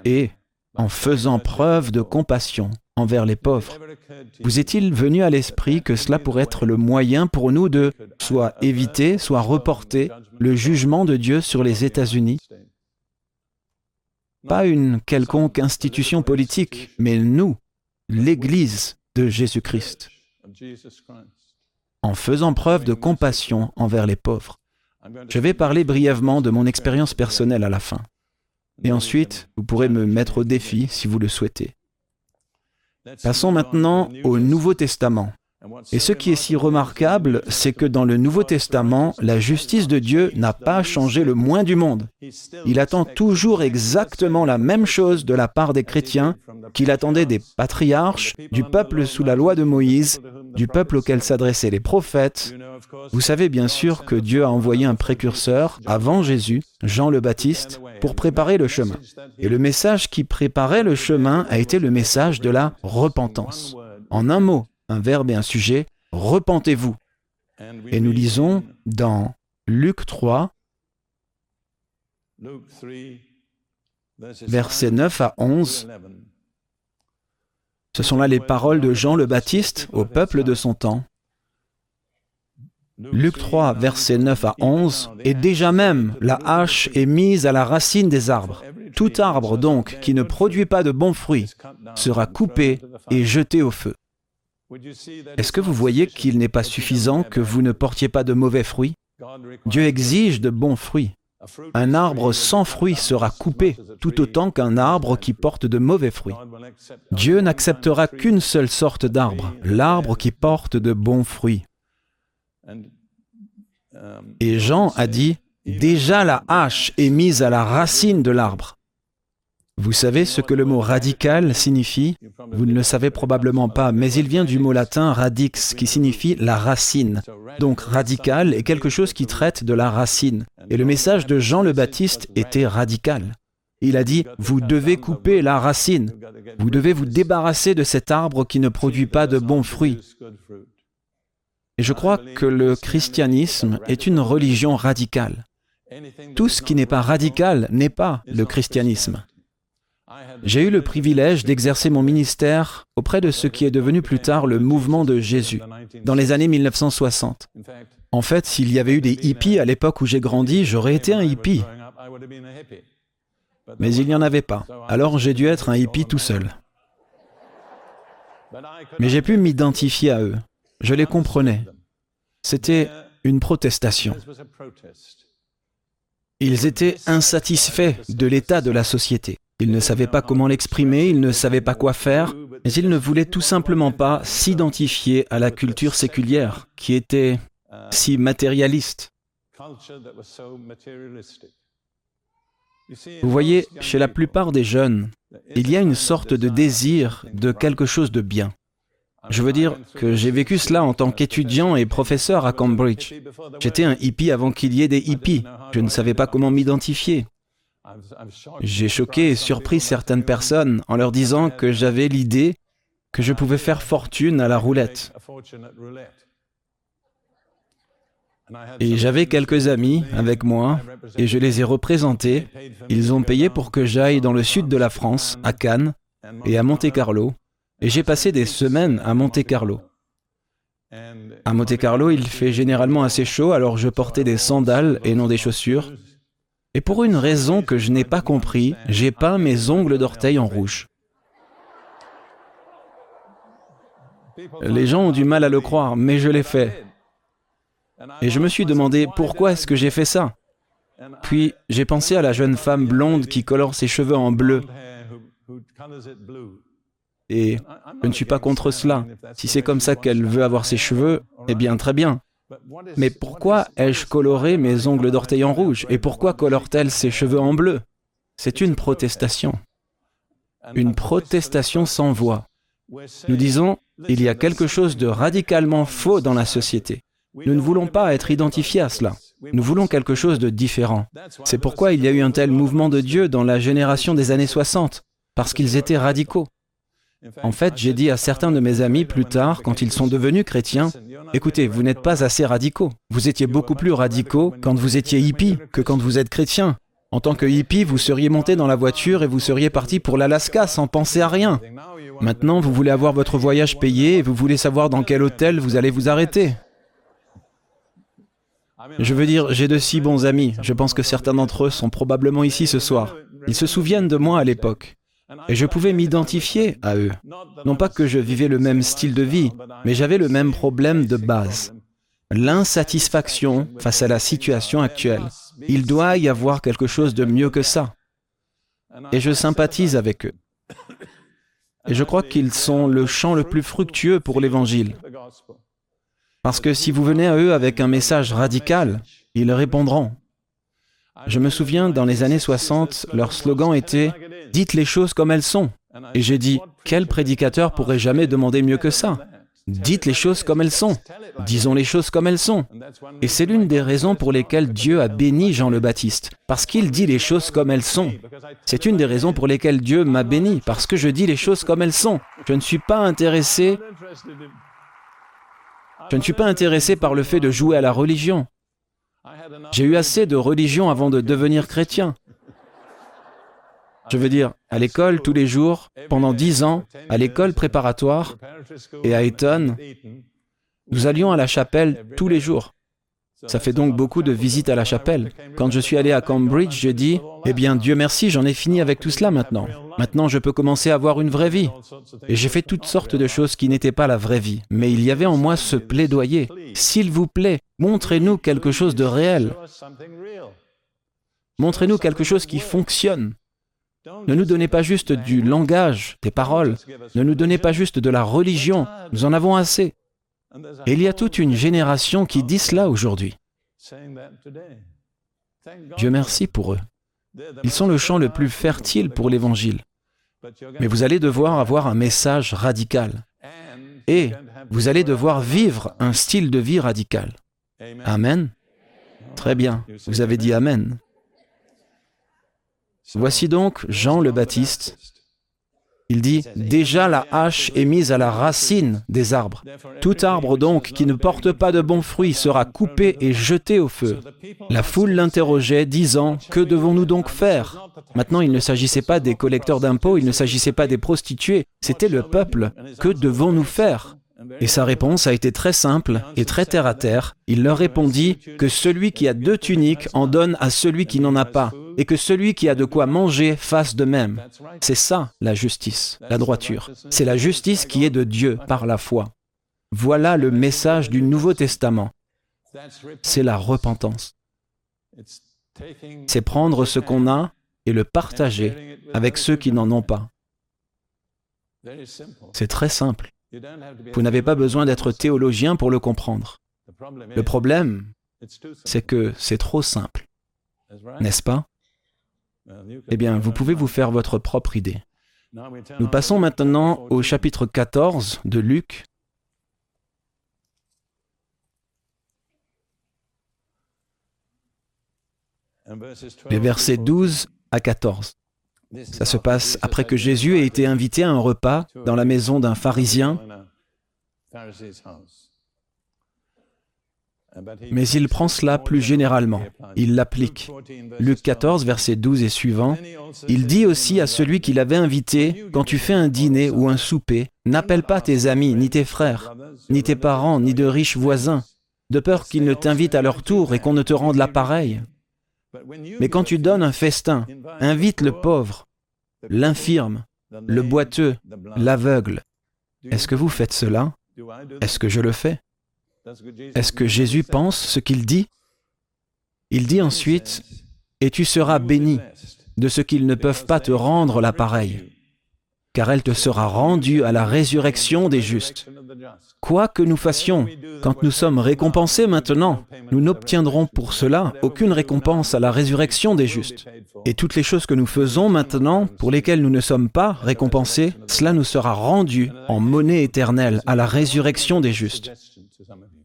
Et en faisant preuve de compassion envers les pauvres. Vous est-il venu à l'esprit que cela pourrait être le moyen pour nous de soit éviter, soit reporter le jugement de Dieu sur les États-Unis? Pas une quelconque institution politique, mais nous, l'Église de Jésus-Christ, en faisant preuve de compassion envers les pauvres. Je vais parler brièvement de mon expérience personnelle à la fin. Et ensuite, vous pourrez me mettre au défi si vous le souhaitez. Passons maintenant au Nouveau Testament. Et ce qui est si remarquable, c'est que dans le Nouveau Testament, la justice de Dieu n'a pas changé le moins du monde. Il attend toujours exactement la même chose de la part des chrétiens qu'il attendait des patriarches, du peuple sous la loi de Moïse, du peuple auquel s'adressaient les prophètes. Vous savez bien sûr que Dieu a envoyé un précurseur avant Jésus, Jean le Baptiste, pour préparer le chemin. Et le message qui préparait le chemin a été le message de la repentance. En un mot, un verbe et un sujet, repentez-vous, Et nous lisons dans Luc 3, versets 9 à 11, ce sont là les paroles de Jean le Baptiste au peuple de son temps. Luc 3, versets 9 à 11, et déjà même la hache est mise à la racine des arbres. Tout arbre donc qui ne produit pas de bons fruits sera coupé et jeté au feu. Est-ce que vous voyez qu'il n'est pas suffisant que vous ne portiez pas de mauvais fruits? Dieu exige de bons fruits. Un arbre sans fruits sera coupé, tout autant qu'un arbre qui porte de mauvais fruits. Dieu n'acceptera qu'une seule sorte d'arbre, l'arbre qui porte de bons fruits. Et Jean a dit, Déjà la hache est mise à la racine de l'arbre. Vous savez ce que le mot radical signifie? Vous ne le savez probablement pas, mais il vient du mot latin radix, qui signifie la racine. Donc radical est quelque chose qui traite de la racine. Et le message de Jean le Baptiste était radical. Il a dit, vous devez couper la racine. Vous devez vous débarrasser de cet arbre qui ne produit pas de bons fruits. Et je crois que le christianisme est une religion radicale. Tout ce qui n'est pas radical n'est pas le christianisme. J'ai eu le privilège d'exercer mon ministère auprès de ce qui est devenu plus tard le mouvement de Jésus, dans les années 1960. En fait, s'il y avait eu des hippies à l'époque où j'ai grandi, j'aurais été un hippie. Mais il n'y en avait pas. Alors j'ai dû être un hippie tout seul. Mais j'ai pu m'identifier à eux. Je les comprenais. C'était une protestation. Ils étaient insatisfaits de l'état de la société. Ils ne savaient pas comment l'exprimer, ils ne savaient pas quoi faire, mais ils ne voulaient tout simplement pas s'identifier à la culture séculière qui était si matérialiste. Vous voyez, chez la plupart des jeunes, il y a une sorte de désir de quelque chose de bien. Je veux dire que j'ai vécu cela en tant qu'étudiant et professeur à Cambridge. J'étais un hippie avant qu'il y ait des hippies. Je ne savais pas comment m'identifier. J'ai choqué et surpris certaines personnes en leur disant que j'avais l'idée que je pouvais faire fortune à la roulette. Et j'avais quelques amis avec moi et je les ai représentés. Ils ont payé pour que j'aille dans le sud de la France, à Cannes et à Monte-Carlo. Et j'ai passé des semaines à Monte-Carlo. À Monte-Carlo, il fait généralement assez chaud, alors je portais des sandales et non des chaussures. Et pour une raison que je n'ai pas compris, j'ai peint mes ongles d'orteil en rouge. Les gens ont du mal à le croire, mais je l'ai fait. Et je me suis demandé pourquoi est-ce que j'ai fait ça. Puis j'ai pensé à la jeune femme blonde qui colore ses cheveux en bleu. Et je ne suis pas contre cela. Si c'est comme ça qu'elle veut avoir ses cheveux, eh bien très bien. Mais pourquoi ai-je coloré mes ongles d'orteil en rouge Et pourquoi colore-t-elle ses cheveux en bleu C'est une protestation. Une protestation sans voix. Nous disons, il y a quelque chose de radicalement faux dans la société. Nous ne voulons pas être identifiés à cela. Nous voulons quelque chose de différent. C'est pourquoi il y a eu un tel mouvement de Dieu dans la génération des années 60, parce qu'ils étaient radicaux. En fait, j'ai dit à certains de mes amis plus tard, quand ils sont devenus chrétiens, écoutez, vous n'êtes pas assez radicaux. Vous étiez beaucoup plus radicaux quand vous étiez hippie que quand vous êtes chrétien. En tant que hippie, vous seriez monté dans la voiture et vous seriez parti pour l'Alaska sans penser à rien. Maintenant, vous voulez avoir votre voyage payé et vous voulez savoir dans quel hôtel vous allez vous arrêter. Je veux dire, j'ai de si bons amis. Je pense que certains d'entre eux sont probablement ici ce soir. Ils se souviennent de moi à l'époque. Et je pouvais m'identifier à eux. Non pas que je vivais le même style de vie, mais j'avais le même problème de base. L'insatisfaction face à la situation actuelle. Il doit y avoir quelque chose de mieux que ça. Et je sympathise avec eux. Et je crois qu'ils sont le champ le plus fructueux pour l'Évangile. Parce que si vous venez à eux avec un message radical, ils répondront. Je me souviens, dans les années 60, leur slogan était Dites les choses comme elles sont. Et j'ai dit, quel prédicateur pourrait jamais demander mieux que ça? Dites les choses comme elles sont. Disons les choses comme elles sont. Et c'est l'une des raisons pour lesquelles Dieu a béni Jean le Baptiste, parce qu'il dit les choses comme elles sont. C'est une des raisons pour lesquelles Dieu m'a béni, parce que je dis les choses comme elles sont. Je ne suis pas intéressé Je ne suis pas intéressé par le fait de jouer à la religion. J'ai eu assez de religion avant de devenir chrétien. Je veux dire, à l'école tous les jours, pendant dix ans, à l'école préparatoire et à Eton, nous allions à la chapelle tous les jours. Ça fait donc beaucoup de visites à la chapelle. Quand je suis allé à Cambridge, j'ai dit, eh bien Dieu merci, j'en ai fini avec tout cela maintenant. Maintenant, je peux commencer à avoir une vraie vie. Et j'ai fait toutes sortes de choses qui n'étaient pas la vraie vie. Mais il y avait en moi ce plaidoyer. S'il vous plaît, montrez-nous quelque chose de réel. Montrez-nous quelque chose qui fonctionne. Ne nous donnez pas juste du langage, des paroles. Ne nous donnez pas juste de la religion. Nous en avons assez. Et il y a toute une génération qui dit cela aujourd'hui. Dieu merci pour eux. Ils sont le champ le plus fertile pour l'Évangile. Mais vous allez devoir avoir un message radical. Et vous allez devoir vivre un style de vie radical. Amen. Très bien, vous avez dit Amen. Voici donc Jean le Baptiste il dit, Déjà la hache est mise à la racine des arbres. Tout arbre donc qui ne porte pas de bons fruits sera coupé et jeté au feu. La foule l'interrogeait, disant, Que devons-nous donc faire? Maintenant, il ne s'agissait pas des collecteurs d'impôts, il ne s'agissait pas des prostituées, c'était le peuple. Que devons-nous faire? Et sa réponse a été très simple et très terre à terre. Il leur répondit que celui qui a deux tuniques en donne à celui qui n'en a pas, et que celui qui a de quoi manger fasse de même. C'est ça la justice, la droiture. C'est la justice qui est de Dieu par la foi. Voilà le message du Nouveau Testament. C'est la repentance. C'est prendre ce qu'on a et le partager avec ceux qui n'en ont pas. C'est très simple. Vous n'avez pas besoin d'être théologien pour le comprendre. Le problème, c'est que c'est trop simple. N'est-ce pas? Eh bien, vous pouvez vous faire votre propre idée. Nous passons maintenant au chapitre 14 de Luc. Les versets 12 à 14. Ça se passe après que Jésus ait été invité à un repas dans la maison d'un pharisien. Mais il prend cela plus généralement, il l'applique. Luc 14, versets 12 et suivant, il dit aussi à celui qui l'avait invité, quand tu fais un dîner ou un souper, n'appelle pas tes amis, ni tes frères, ni tes parents, ni de riches voisins, de peur qu'ils ne t'invitent à leur tour et qu'on ne te rende l'appareil. Mais quand tu donnes un festin, invite le pauvre, l'infirme, le boiteux, l'aveugle. Est-ce que vous faites cela? Est-ce que je le fais? Est-ce que Jésus pense ce qu'il dit? Il dit ensuite, Et tu seras béni de ce qu'ils ne peuvent pas te rendre l'appareil, car elle te sera rendue à la résurrection des justes. Quoi que nous fassions, quand nous sommes récompensés maintenant, nous n'obtiendrons pour cela aucune récompense à la résurrection des justes. Et toutes les choses que nous faisons maintenant, pour lesquelles nous ne sommes pas récompensés, cela nous sera rendu en monnaie éternelle à la résurrection des justes.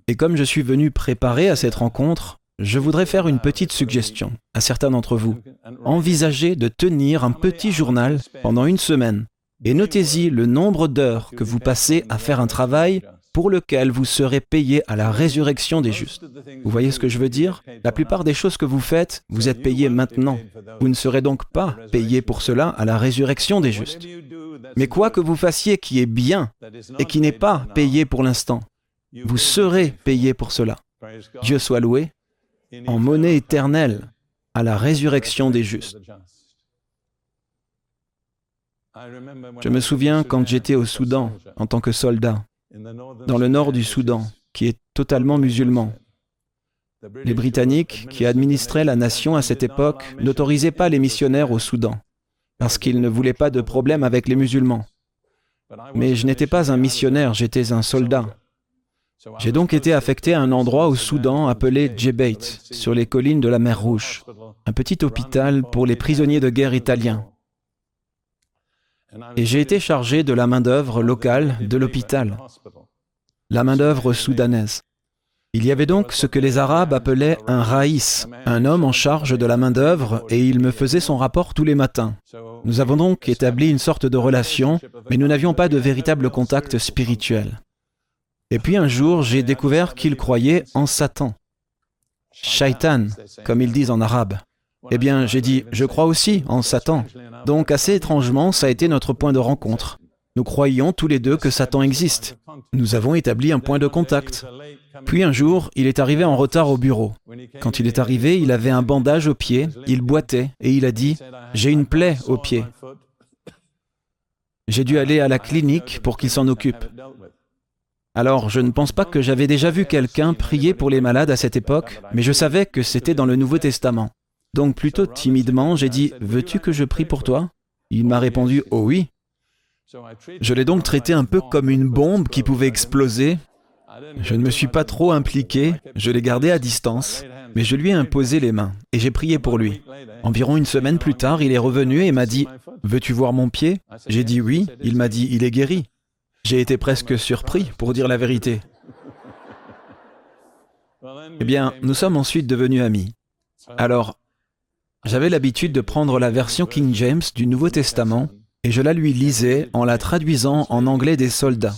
Et comme je suis venu préparer à cette rencontre, je voudrais faire une petite suggestion à certains d'entre vous. Envisagez de tenir un petit journal pendant une semaine et notez-y le nombre d'heures que vous passez à faire un travail pour lequel vous serez payé à la résurrection des justes. Vous voyez ce que je veux dire? La plupart des choses que vous faites, vous êtes payé maintenant. Vous ne serez donc pas payé pour cela à la résurrection des justes. Mais quoi que vous fassiez qui est bien et qui n'est pas payé pour l'instant, vous serez payé pour cela. Dieu soit loué en monnaie éternelle à la résurrection des justes. Je me souviens quand j'étais au Soudan en tant que soldat dans le nord du Soudan, qui est totalement musulman. Les Britanniques, qui administraient la nation à cette époque, n'autorisaient pas les missionnaires au Soudan, parce qu'ils ne voulaient pas de problème avec les musulmans. Mais je n'étais pas un missionnaire, j'étais un soldat. J'ai donc été affecté à un endroit au Soudan appelé Djebeit, sur les collines de la mer Rouge, un petit hôpital pour les prisonniers de guerre italiens. Et j'ai été chargé de la main-d'œuvre locale de l'hôpital, la main-d'œuvre soudanaise. Il y avait donc ce que les Arabes appelaient un raïs, un homme en charge de la main-d'œuvre, et il me faisait son rapport tous les matins. Nous avons donc établi une sorte de relation, mais nous n'avions pas de véritable contact spirituel. Et puis un jour, j'ai découvert qu'il croyait en Satan. Shaitan, comme ils disent en arabe. Eh bien, j'ai dit, je crois aussi en Satan. Donc, assez étrangement, ça a été notre point de rencontre. Nous croyions tous les deux que Satan existe. Nous avons établi un point de contact. Puis un jour, il est arrivé en retard au bureau. Quand il est arrivé, il avait un bandage au pied, il boitait et il a dit, j'ai une plaie au pied. J'ai dû aller à la clinique pour qu'il s'en occupe. Alors, je ne pense pas que j'avais déjà vu quelqu'un prier pour les malades à cette époque, mais je savais que c'était dans le Nouveau Testament. Donc plutôt timidement, j'ai dit, Veux-tu que je prie pour toi? Il m'a répondu, Oh oui. Je l'ai donc traité un peu comme une bombe qui pouvait exploser. Je ne me suis pas trop impliqué, je l'ai gardé à distance, mais je lui ai imposé les mains et j'ai prié pour lui. Environ une semaine plus tard, il est revenu et m'a dit, Veux-tu voir mon pied? J'ai dit oui, il m'a dit, Il est guéri. J'ai été presque surpris, pour dire la vérité. Eh bien, nous sommes ensuite devenus amis. Alors, j'avais l'habitude de prendre la version King James du Nouveau Testament et je la lui lisais en la traduisant en anglais des soldats,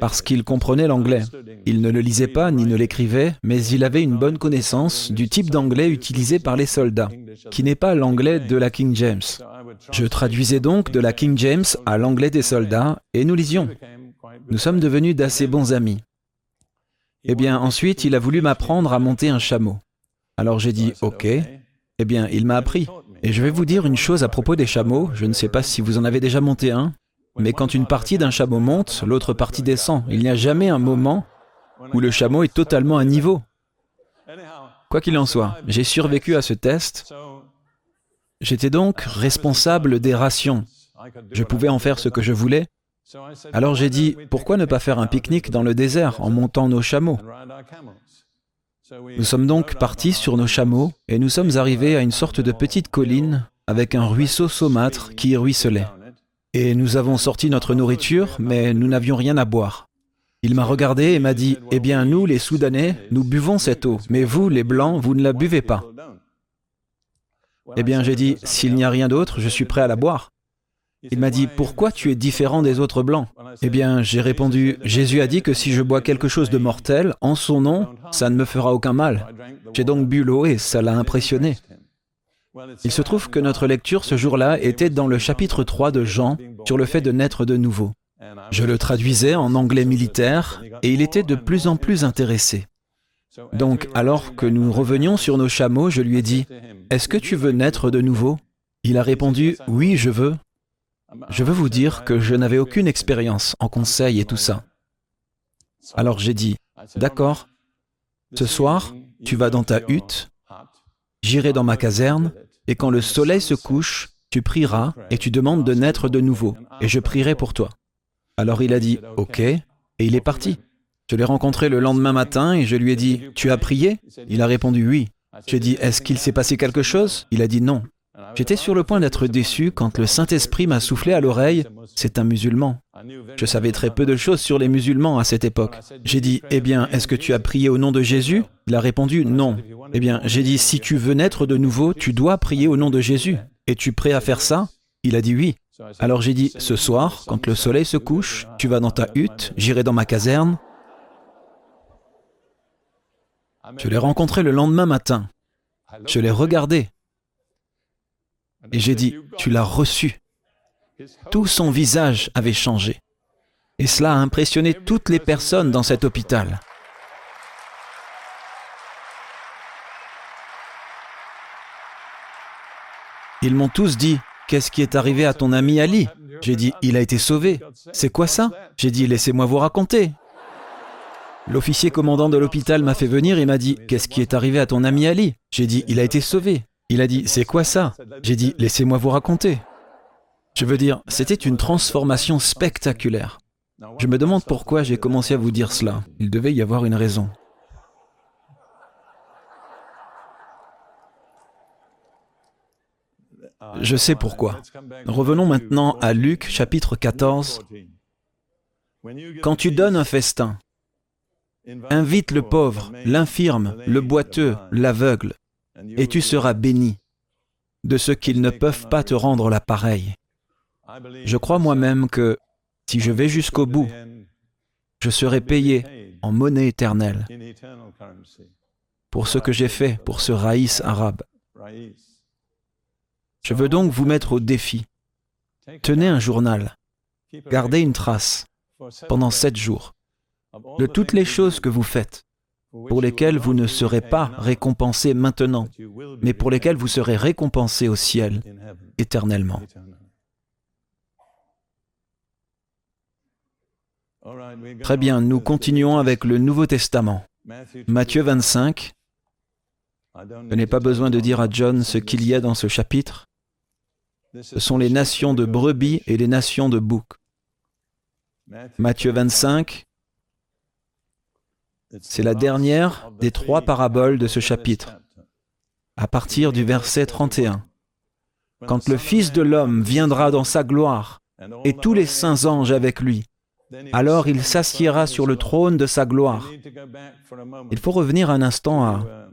parce qu'il comprenait l'anglais. Il ne le lisait pas ni ne l'écrivait, mais il avait une bonne connaissance du type d'anglais utilisé par les soldats, qui n'est pas l'anglais de la King James. Je traduisais donc de la King James à l'anglais des soldats et nous lisions. Nous sommes devenus d'assez bons amis. Eh bien, ensuite, il a voulu m'apprendre à monter un chameau. Alors j'ai dit OK. Eh bien, il m'a appris. Et je vais vous dire une chose à propos des chameaux. Je ne sais pas si vous en avez déjà monté un, mais quand une partie d'un chameau monte, l'autre partie descend. Il n'y a jamais un moment où le chameau est totalement à niveau. Quoi qu'il en soit, j'ai survécu à ce test. J'étais donc responsable des rations. Je pouvais en faire ce que je voulais, alors j'ai dit, pourquoi ne pas faire un pique-nique dans le désert en montant nos chameaux? Nous sommes donc partis sur nos chameaux et nous sommes arrivés à une sorte de petite colline avec un ruisseau saumâtre qui ruisselait. Et nous avons sorti notre nourriture, mais nous n'avions rien à boire. Il m'a regardé et m'a dit, Eh bien, nous, les Soudanais, nous buvons cette eau, mais vous, les Blancs, vous ne la buvez pas. Eh bien, j'ai dit, S'il n'y a rien d'autre, je suis prêt à la boire. Il m'a dit, pourquoi tu es différent des autres blancs? Eh bien, j'ai répondu, Jésus a dit que si je bois quelque chose de mortel, en son nom, ça ne me fera aucun mal. J'ai donc bu l'eau et ça l'a impressionné. Il se trouve que notre lecture ce jour-là était dans le chapitre 3 de Jean sur le fait de naître de nouveau. Je le traduisais en anglais militaire et il était de plus en plus intéressé. Donc, alors que nous revenions sur nos chameaux, je lui ai dit, Est-ce que tu veux naître de nouveau? Il a répondu, Oui, je veux. Je veux vous dire que je n'avais aucune expérience en conseil et tout ça. Alors j'ai dit, d'accord, ce soir, tu vas dans ta hutte, j'irai dans ma caserne, et quand le soleil se couche, tu prieras et tu demandes de naître de nouveau, et je prierai pour toi. Alors il a dit, ok, et il est parti. Je l'ai rencontré le lendemain matin et je lui ai dit, tu as prié? Il a répondu oui. J'ai dit, est-ce qu'il s'est passé quelque chose? Il a dit non. J'étais sur le point d'être déçu quand le Saint-Esprit m'a soufflé à l'oreille, c'est un musulman. Je savais très peu de choses sur les musulmans à cette époque. J'ai dit, eh bien, est-ce que tu as prié au nom de Jésus? Il a répondu, non. Eh bien, j'ai dit, si tu veux naître de nouveau, tu dois prier au nom de Jésus. Es-tu prêt à faire ça? Il a dit oui. Alors j'ai dit, ce soir, quand le soleil se couche, tu vas dans ta hutte, j'irai dans ma caserne. Je l'ai rencontré le lendemain matin. Je l'ai regardé et j'ai dit, tu l'as reçu. Tout son visage avait changé. Et cela a impressionné toutes les personnes dans cet hôpital. Ils m'ont tous dit, qu'est-ce qui est arrivé à ton ami Ali? J'ai dit, il a été sauvé. C'est quoi ça? J'ai dit, laissez-moi vous raconter. L'officier commandant de l'hôpital m'a fait venir et m'a dit, qu'est-ce qui est arrivé à ton ami Ali? J'ai dit, il a été sauvé. Il a dit, c'est quoi ça? J'ai dit, laissez-moi vous raconter. Je veux dire, c'était une transformation spectaculaire. Je me demande pourquoi j'ai commencé à vous dire cela. Il devait y avoir une raison. Je sais pourquoi. Revenons maintenant à Luc chapitre 14. Quand tu donnes un festin, invite le pauvre, l'infirme, le boiteux, l'aveugle, et tu seras béni de ce qu'ils ne peuvent pas te rendre la pareille. Je crois moi-même que si je vais jusqu'au bout, je serai payé en monnaie éternelle pour ce que j'ai fait pour ce raïs arabe. Je veux donc vous mettre au défi. Tenez un journal, gardez une trace pendant sept jours de toutes les choses que vous faites, pour lesquelles vous ne serez pas récompensé maintenant, mais pour lesquelles vous serez récompensé au ciel éternellement. Très bien, nous continuons avec le Nouveau Testament. Matthieu 25. Je n'ai pas besoin de dire à John ce qu'il y a dans ce chapitre. Ce sont les nations de brebis et les nations de boucs. Matthieu 25, c'est la dernière des trois paraboles de ce chapitre, à partir du verset 31. Quand le Fils de l'homme viendra dans sa gloire, et tous les saints anges avec lui, alors il s'assiera sur le trône de sa gloire. Il faut revenir un instant à...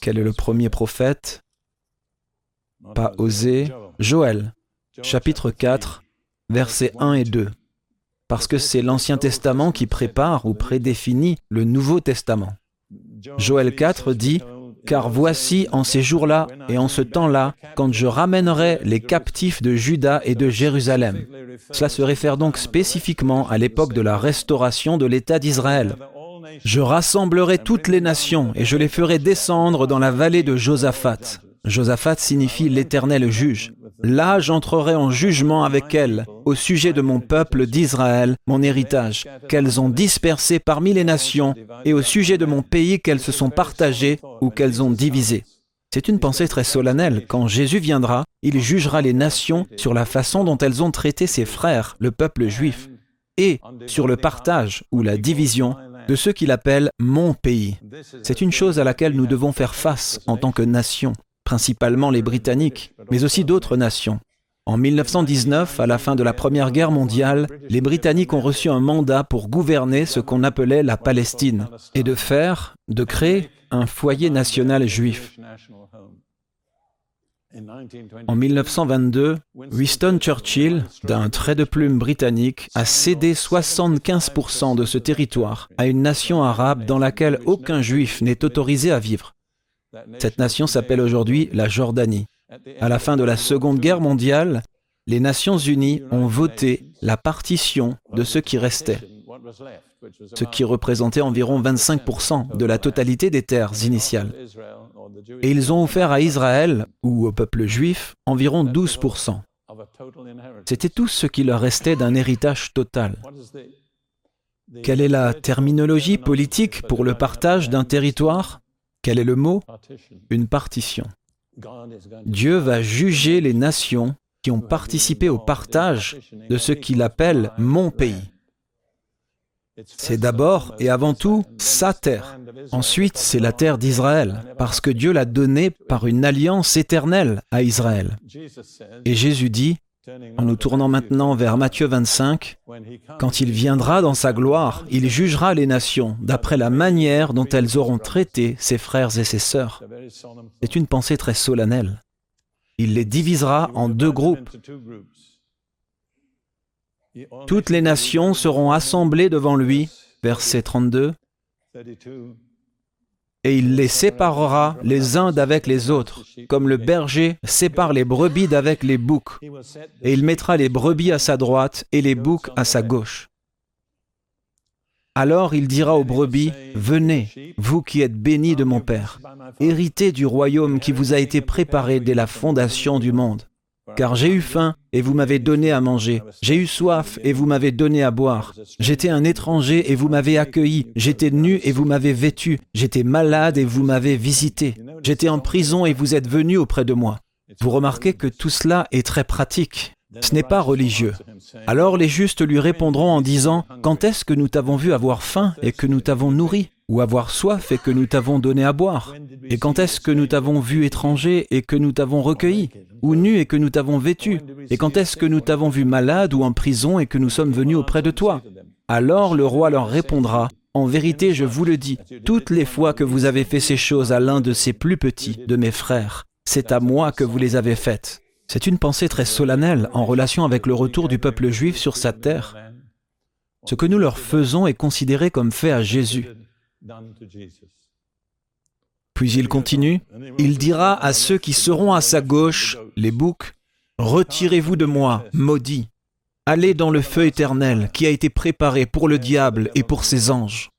Quel est le premier prophète? Pas osé. Joël, chapitre 4, versets 1 et 2. Parce que c'est l'Ancien Testament qui prépare ou prédéfinit le Nouveau Testament. Joël 4 dit car voici en ces jours-là et en ce temps-là, quand je ramènerai les captifs de Juda et de Jérusalem. Cela se réfère donc spécifiquement à l'époque de la restauration de l'État d'Israël. Je rassemblerai toutes les nations et je les ferai descendre dans la vallée de Josaphat. Josaphat signifie l'Éternel juge. Là, j'entrerai en jugement avec elles au sujet de mon peuple d'Israël, mon héritage, qu'elles ont dispersé parmi les nations, et au sujet de mon pays qu'elles se sont partagées ou qu'elles ont divisé. C'est une pensée très solennelle. Quand Jésus viendra, il jugera les nations sur la façon dont elles ont traité ses frères, le peuple juif, et sur le partage ou la division de ceux qu'il appelle mon pays. C'est une chose à laquelle nous devons faire face en tant que nation principalement les Britanniques, mais aussi d'autres nations. En 1919, à la fin de la Première Guerre mondiale, les Britanniques ont reçu un mandat pour gouverner ce qu'on appelait la Palestine et de faire, de créer un foyer national juif. En 1922, Winston Churchill, d'un trait de plume britannique, a cédé 75% de ce territoire à une nation arabe dans laquelle aucun juif n'est autorisé à vivre. Cette nation s'appelle aujourd'hui la Jordanie. À la fin de la Seconde Guerre mondiale, les Nations Unies ont voté la partition de ce qui restait, ce qui représentait environ 25% de la totalité des terres initiales. Et ils ont offert à Israël, ou au peuple juif, environ 12%. C'était tout ce qui leur restait d'un héritage total. Quelle est la terminologie politique pour le partage d'un territoire? Quel est le mot? Une partition. Dieu va juger les nations qui ont participé au partage de ce qu'il appelle mon pays. C'est d'abord et avant tout sa terre. Ensuite, c'est la terre d'Israël, parce que Dieu l'a donnée par une alliance éternelle à Israël. Et Jésus dit, en nous tournant maintenant vers Matthieu 25, quand il viendra dans sa gloire, il jugera les nations d'après la manière dont elles auront traité ses frères et ses sœurs. C'est une pensée très solennelle. Il les divisera en deux groupes. Toutes les nations seront assemblées devant lui, verset 32, et il les séparera les uns d'avec les autres, comme le berger sépare les brebis d'avec les boucs, et il mettra les brebis à sa droite et les boucs à sa gauche. Alors il dira aux brebis, Venez, vous qui êtes bénis de mon Père, héritez du royaume qui vous a été préparé dès la fondation du monde. Car j'ai eu faim et vous m'avez donné à manger. J'ai eu soif et vous m'avez donné à boire. J'étais un étranger et vous m'avez accueilli. J'étais nu et vous m'avez vêtu. J'étais malade et vous m'avez visité. J'étais en prison et vous êtes venu auprès de moi. Vous remarquez que tout cela est très pratique. Ce n'est pas religieux. Alors les justes lui répondront en disant, Quand est-ce que nous t'avons vu avoir faim et que nous t'avons nourri? Ou avoir soif et que nous t'avons donné à boire Et quand est-ce que nous t'avons vu étranger et que nous t'avons recueilli Ou nu et que nous t'avons vêtu? Et quand est-ce que nous t'avons vu malade ou en prison et que nous sommes venus auprès de toi? Alors le roi leur répondra, En vérité, je vous le dis, toutes les fois que vous avez fait ces choses à l'un de ces plus petits, de mes frères, c'est à moi que vous les avez faites. C'est une pensée très solennelle en relation avec le retour du peuple juif sur sa terre. Ce que nous leur faisons est considéré comme fait à Jésus. Puis il continue, il dira à ceux qui seront à sa gauche, les boucs, Retirez-vous de moi, maudits, allez dans le feu éternel qui a été préparé pour le diable et pour ses anges.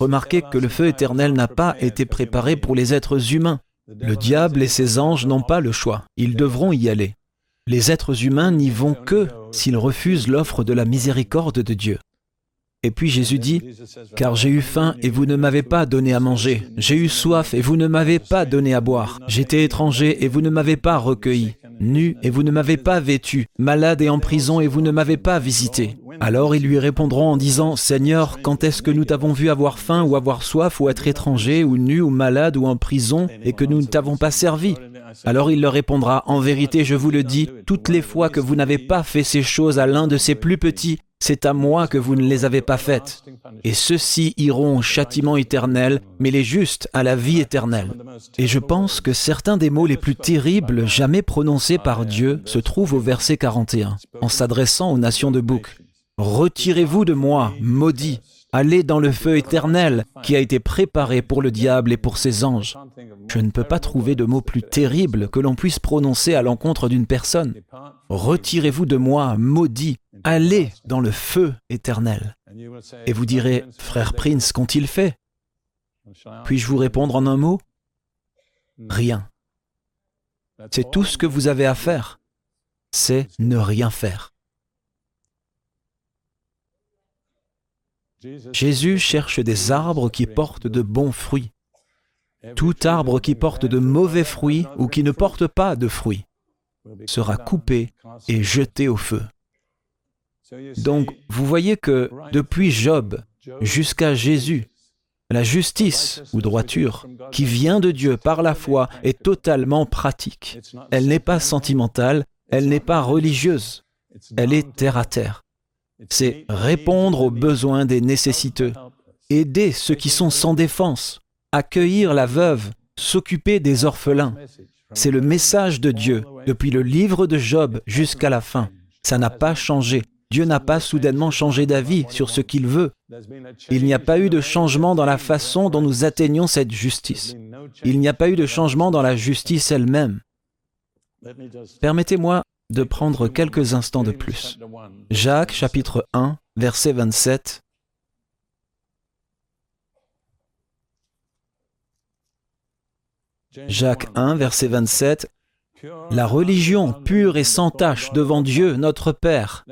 Remarquez que le feu éternel n'a pas été préparé pour les êtres humains. Le diable et ses anges n'ont pas le choix, ils devront y aller. Les êtres humains n'y vont que s'ils refusent l'offre de la miséricorde de Dieu. Et puis Jésus dit, Car j'ai eu faim et vous ne m'avez pas donné à manger, j'ai eu soif et vous ne m'avez pas donné à boire, j'étais étranger et vous ne m'avez pas recueilli, nu et vous ne m'avez pas vêtu, malade et en prison et vous ne m'avez pas visité. Alors ils lui répondront en disant, Seigneur, quand est-ce que nous t'avons vu avoir faim ou avoir soif ou être étranger ou nu ou malade ou en prison et que nous ne t'avons pas servi? Alors il leur répondra, En vérité, je vous le dis, toutes les fois que vous n'avez pas fait ces choses à l'un de ces plus petits, c'est à moi que vous ne les avez pas faites. Et ceux-ci iront au châtiment éternel, mais les justes à la vie éternelle. Et je pense que certains des mots les plus terribles jamais prononcés par Dieu se trouvent au verset 41, en s'adressant aux nations de Bouc. Retirez-vous de moi, maudits, Allez dans le feu éternel qui a été préparé pour le diable et pour ses anges. Je ne peux pas trouver de mots plus terribles que l'on puisse prononcer à l'encontre d'une personne. Retirez-vous de moi, maudit, allez dans le feu éternel. Et vous direz, frère Prince, qu'ont-ils fait? Puis-je vous répondre en un mot? Rien. C'est tout ce que vous avez à faire. C'est ne rien faire. Jésus cherche des arbres qui portent de bons fruits. Tout arbre qui porte de mauvais fruits ou qui ne porte pas de fruits sera coupé et jeté au feu. Donc, vous voyez que depuis Job jusqu'à Jésus, la justice ou droiture qui vient de Dieu par la foi est totalement pratique. Elle n'est pas sentimentale, elle n'est pas religieuse, elle est terre à terre c'est répondre aux besoins des nécessiteux, aider ceux qui sont sans défense, accueillir la veuve, s'occuper des orphelins. C'est le message de Dieu depuis le livre de Job jusqu'à la fin. Ça n'a pas changé. Dieu n'a pas soudainement changé d'avis sur ce qu'il veut. Il n'y a pas eu de changement dans la façon dont nous atteignons cette justice. Il n'y a pas eu de changement dans la justice elle-même. Permettez-moi de prendre quelques instants de plus. Jacques chapitre 1, verset 27. Jacques 1, verset 27. La religion pure et sans tache devant Dieu, notre Père.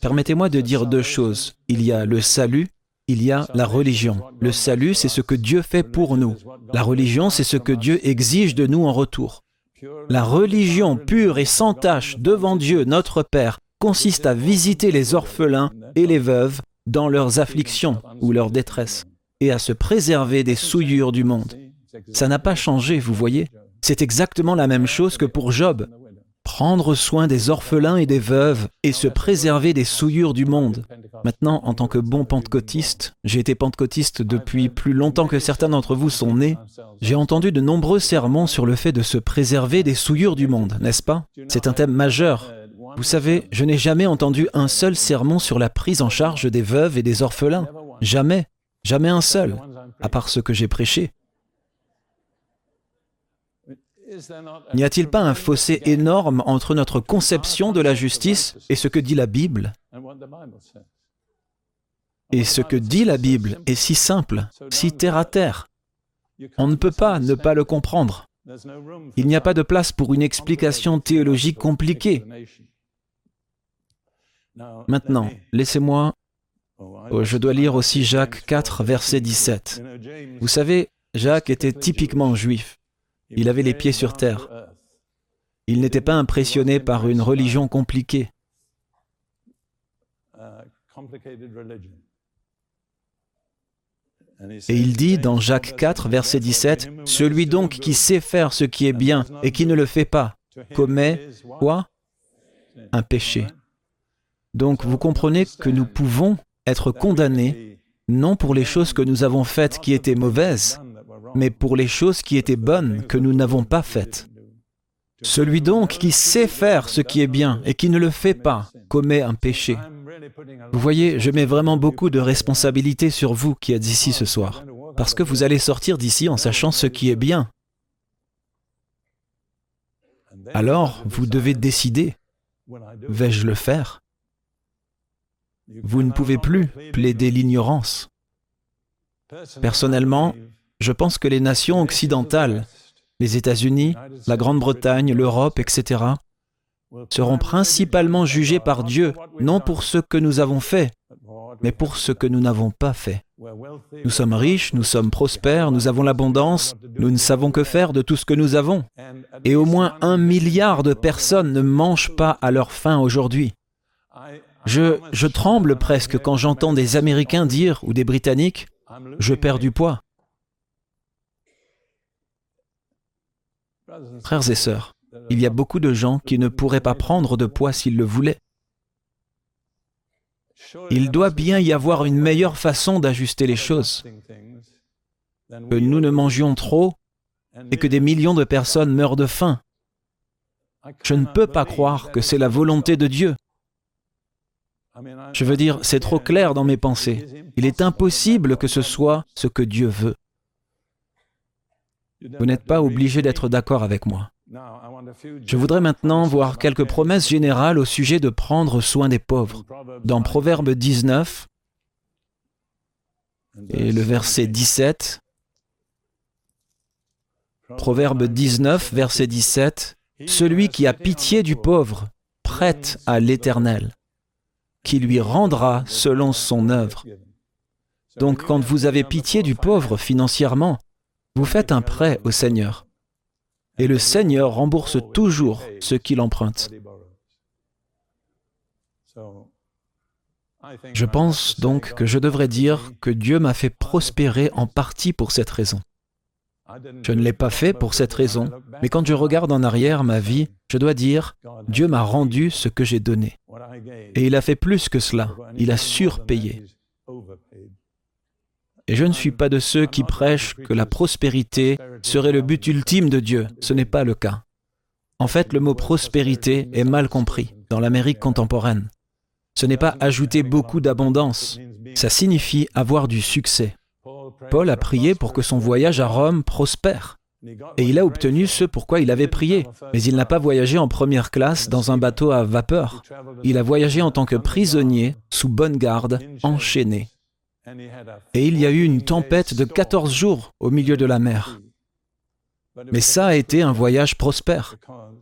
Permettez-moi de dire deux choses. Il y a le salut, il y a la religion. Le salut, c'est ce que Dieu fait pour nous. La religion, c'est ce que Dieu exige de nous en retour. La religion pure et sans tache devant Dieu notre Père consiste à visiter les orphelins et les veuves dans leurs afflictions ou leurs détresses et à se préserver des souillures du monde. Ça n'a pas changé, vous voyez. C'est exactement la même chose que pour Job prendre soin des orphelins et des veuves et se préserver des souillures du monde. Maintenant, en tant que bon pentecôtiste, j'ai été pentecôtiste depuis plus longtemps que certains d'entre vous sont nés, j'ai entendu de nombreux sermons sur le fait de se préserver des souillures du monde, n'est-ce pas? C'est un thème majeur. Vous savez, je n'ai jamais entendu un seul sermon sur la prise en charge des veuves et des orphelins. Jamais. Jamais un seul, à part ce que j'ai prêché. N'y a-t-il pas un fossé énorme entre notre conception de la justice et ce que dit la Bible? Et ce que dit la Bible est si simple, si terre à terre. On ne peut pas ne pas le comprendre. Il n'y a pas de place pour une explication théologique compliquée. Maintenant, laissez-moi... Oh, je dois lire aussi Jacques 4, verset 17. Vous savez, Jacques était typiquement juif. Il avait les pieds sur terre. Il n'était pas impressionné par une religion compliquée. Et il dit dans Jacques 4, verset 17, Celui donc qui sait faire ce qui est bien et qui ne le fait pas, commet quoi? Un péché. Donc vous comprenez que nous pouvons être condamnés non pour les choses que nous avons faites qui étaient mauvaises, mais pour les choses qui étaient bonnes que nous n'avons pas faites. Celui donc qui sait faire ce qui est bien et qui ne le fait pas commet un péché. Vous voyez, je mets vraiment beaucoup de responsabilités sur vous qui êtes ici ce soir, parce que vous allez sortir d'ici en sachant ce qui est bien. Alors, vous devez décider, vais-je le faire? Vous ne pouvez plus plaider l'ignorance. Personnellement, je pense que les nations occidentales, les États-Unis, la Grande-Bretagne, l'Europe, etc., seront principalement jugés par Dieu, non pour ce que nous avons fait, mais pour ce que nous n'avons pas fait. Nous sommes riches, nous sommes prospères, nous avons l'abondance, nous ne savons que faire de tout ce que nous avons. Et au moins un milliard de personnes ne mangent pas à leur faim aujourd'hui. Je tremble presque quand j'entends des Américains dire, ou des Britanniques, je perds du poids. Frères et sœurs, il y a beaucoup de gens qui ne pourraient pas prendre de poids s'ils le voulaient. Il doit bien y avoir une meilleure façon d'ajuster les choses. Que nous ne mangions trop et que des millions de personnes meurent de faim. Je ne peux pas croire que c'est la volonté de Dieu. Je veux dire, c'est trop clair dans mes pensées. Il est impossible que ce soit ce que Dieu veut. Vous n'êtes pas obligé d'être d'accord avec moi. Je voudrais maintenant voir quelques promesses générales au sujet de prendre soin des pauvres. Dans Proverbe 19 et le verset 17, Proverbe 19, verset 17, Celui qui a pitié du pauvre prête à l'Éternel, qui lui rendra selon son œuvre. Donc quand vous avez pitié du pauvre financièrement, vous faites un prêt au Seigneur. Et le Seigneur rembourse toujours ce qu'il emprunte. Je pense donc que je devrais dire que Dieu m'a fait prospérer en partie pour cette raison. Je ne l'ai pas fait pour cette raison, mais quand je regarde en arrière ma vie, je dois dire, Dieu m'a rendu ce que j'ai donné. Et il a fait plus que cela, il a surpayé. Et je ne suis pas de ceux qui prêchent que la prospérité serait le but ultime de Dieu. Ce n'est pas le cas. En fait, le mot prospérité est mal compris dans l'Amérique contemporaine. Ce n'est pas ajouter beaucoup d'abondance, ça signifie avoir du succès. Paul a prié pour que son voyage à Rome prospère. Et il a obtenu ce pourquoi il avait prié. Mais il n'a pas voyagé en première classe dans un bateau à vapeur. Il a voyagé en tant que prisonnier, sous bonne garde, enchaîné. Et il y a eu une tempête de 14 jours au milieu de la mer. Mais ça a été un voyage prospère,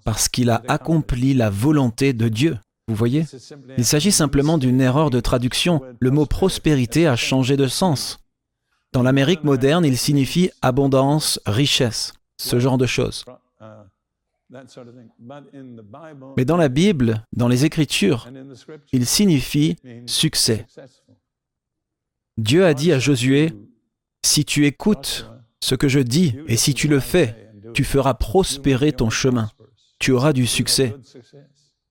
parce qu'il a accompli la volonté de Dieu. Vous voyez Il s'agit simplement d'une erreur de traduction. Le mot prospérité a changé de sens. Dans l'Amérique moderne, il signifie abondance, richesse, ce genre de choses. Mais dans la Bible, dans les Écritures, il signifie succès. Dieu a dit à Josué, Si tu écoutes ce que je dis et si tu le fais, tu feras prospérer ton chemin. Tu auras du succès.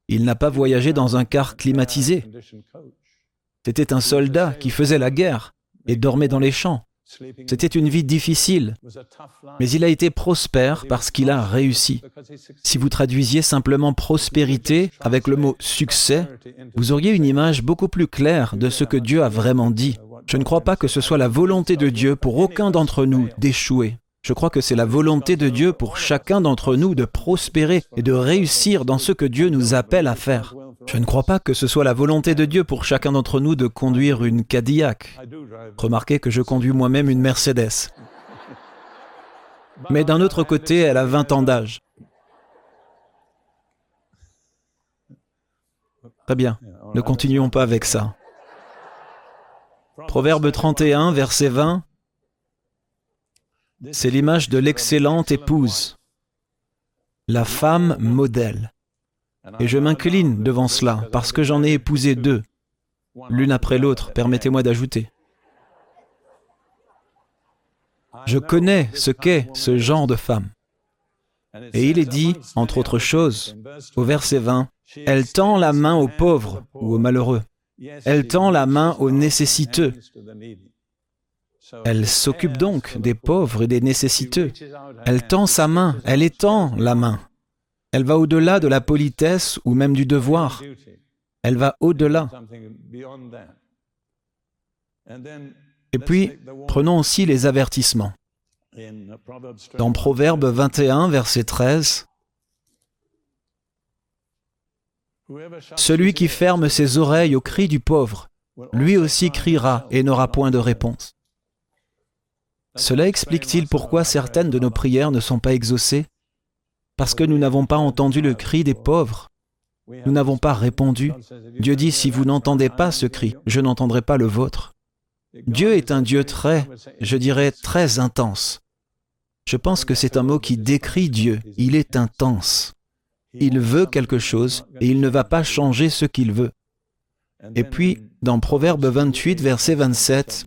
Il n'a pas voyagé dans un car climatisé. C'était un soldat qui faisait la guerre et dormait dans les champs. C'était une vie difficile, mais il a été prospère parce qu'il a réussi. Si vous traduisiez simplement prospérité avec le mot succès, vous auriez une image beaucoup plus claire de ce que Dieu a vraiment dit. Je ne crois pas que ce soit la volonté de Dieu pour aucun d'entre nous d'échouer. Je crois que c'est la volonté de Dieu pour chacun d'entre nous de prospérer et de réussir dans ce que Dieu nous appelle à faire. Je ne crois pas que ce soit la volonté de Dieu pour chacun d'entre nous de conduire une Cadillac. Remarquez que je conduis moi-même une Mercedes. Mais d'un autre côté, elle a 20 ans d'âge. Très bien, ne continuons pas avec ça. Proverbe 31, verset 20, c'est l'image de l'excellente épouse, la femme modèle. Et je m'incline devant cela, parce que j'en ai épousé deux, l'une après l'autre, permettez-moi d'ajouter. Je connais ce qu'est ce genre de femme. Et il est dit, entre autres choses, au verset 20, Elle tend la main aux pauvres ou aux malheureux. Elle tend la main aux nécessiteux. Elle s'occupe donc des pauvres et des nécessiteux. Elle tend sa main, elle étend la main. Elle va au-delà de la politesse ou même du devoir. Elle va au-delà. Et puis, prenons aussi les avertissements. Dans Proverbe 21, verset 13, Celui qui ferme ses oreilles au cri du pauvre, lui aussi criera et n'aura point de réponse. Cela explique-t-il pourquoi certaines de nos prières ne sont pas exaucées? Parce que nous n'avons pas entendu le cri des pauvres. Nous n'avons pas répondu. Dieu dit, si vous n'entendez pas ce cri, je n'entendrai pas le vôtre. Dieu est un Dieu très, je dirais, très intense. Je pense que c'est un mot qui décrit Dieu. Il est intense. Il veut quelque chose et il ne va pas changer ce qu'il veut. Et puis, dans Proverbe 28, verset 27,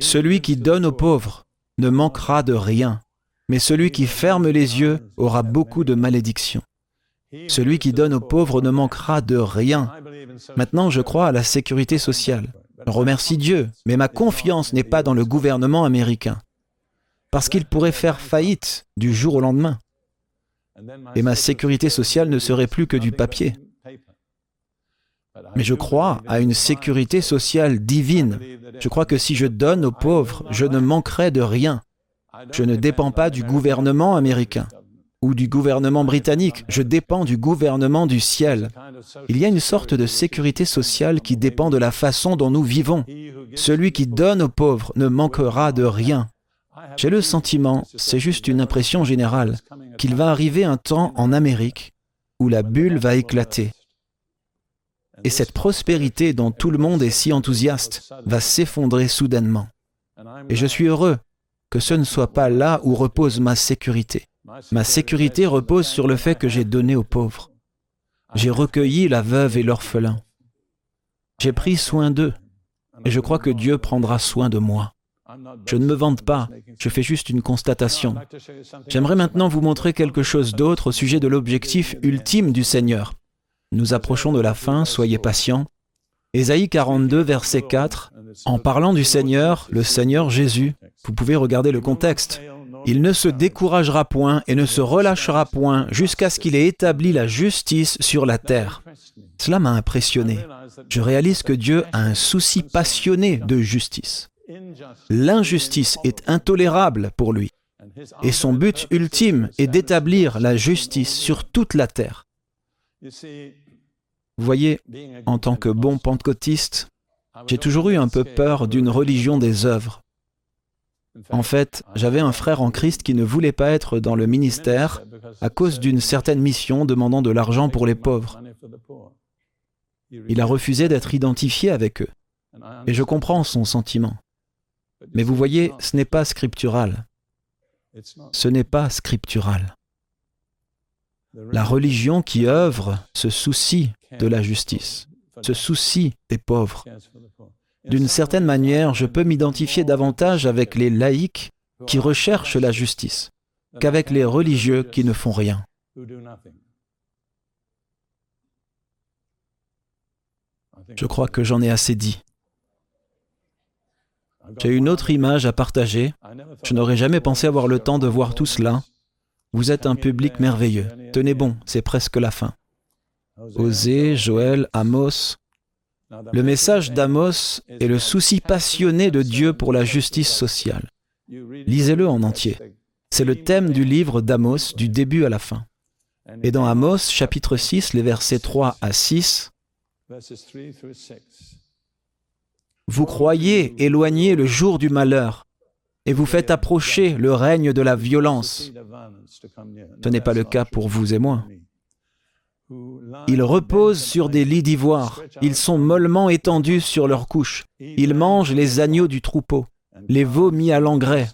Celui qui donne aux pauvres ne manquera de rien, mais celui qui ferme les yeux aura beaucoup de malédictions. Celui qui donne aux pauvres ne manquera de rien. Maintenant, je crois à la sécurité sociale. Je remercie Dieu, mais ma confiance n'est pas dans le gouvernement américain, parce qu'il pourrait faire faillite du jour au lendemain. Et ma sécurité sociale ne serait plus que du papier. Mais je crois à une sécurité sociale divine. Je crois que si je donne aux pauvres, je ne manquerai de rien. Je ne dépends pas du gouvernement américain ou du gouvernement britannique, je dépends du gouvernement du ciel. Il y a une sorte de sécurité sociale qui dépend de la façon dont nous vivons. Celui qui donne aux pauvres ne manquera de rien. J'ai le sentiment, c'est juste une impression générale, qu'il va arriver un temps en Amérique où la bulle va éclater. Et cette prospérité dont tout le monde est si enthousiaste va s'effondrer soudainement. Et je suis heureux que ce ne soit pas là où repose ma sécurité. Ma sécurité repose sur le fait que j'ai donné aux pauvres. J'ai recueilli la veuve et l'orphelin. J'ai pris soin d'eux. Et je crois que Dieu prendra soin de moi. Je ne me vante pas, je fais juste une constatation. J'aimerais maintenant vous montrer quelque chose d'autre au sujet de l'objectif ultime du Seigneur. Nous approchons de la fin, soyez patients. Ésaïe 42, verset 4. En parlant du Seigneur, le Seigneur Jésus, vous pouvez regarder le contexte. Il ne se découragera point et ne se relâchera point jusqu'à ce qu'il ait établi la justice sur la terre. Cela m'a impressionné. Je réalise que Dieu a un souci passionné de justice. L'injustice est intolérable pour lui. Et son but ultime est d'établir la justice sur toute la terre. Vous voyez, en tant que bon pentecôtiste, j'ai toujours eu un peu peur d'une religion des œuvres. En fait, j'avais un frère en Christ qui ne voulait pas être dans le ministère à cause d'une certaine mission demandant de l'argent pour les pauvres. Il a refusé d'être identifié avec eux. Et je comprends son sentiment. Mais vous voyez, ce n'est pas scriptural. Ce n'est pas scriptural. La religion qui œuvre se soucie de la justice, se soucie des pauvres, d'une certaine manière, je peux m'identifier davantage avec les laïcs qui recherchent la justice qu'avec les religieux qui ne font rien. Je crois que j'en ai assez dit. J'ai une autre image à partager. Je n'aurais jamais pensé avoir le temps de voir tout cela. Vous êtes un public merveilleux. Tenez bon, c'est presque la fin. Osée, Joël, Amos, le message d'Amos est le souci passionné de Dieu pour la justice sociale. Lisez-le en entier. C'est le thème du livre d'Amos du début à la fin. Et dans Amos chapitre 6, les versets 3 à 6, Vous croyez éloigner le jour du malheur et vous faites approcher le règne de la violence. Ce n'est pas le cas pour vous et moi. Ils reposent sur des lits d'ivoire, ils sont mollement étendus sur leurs couches, ils mangent les agneaux du troupeau, les veaux mis à l'engrais.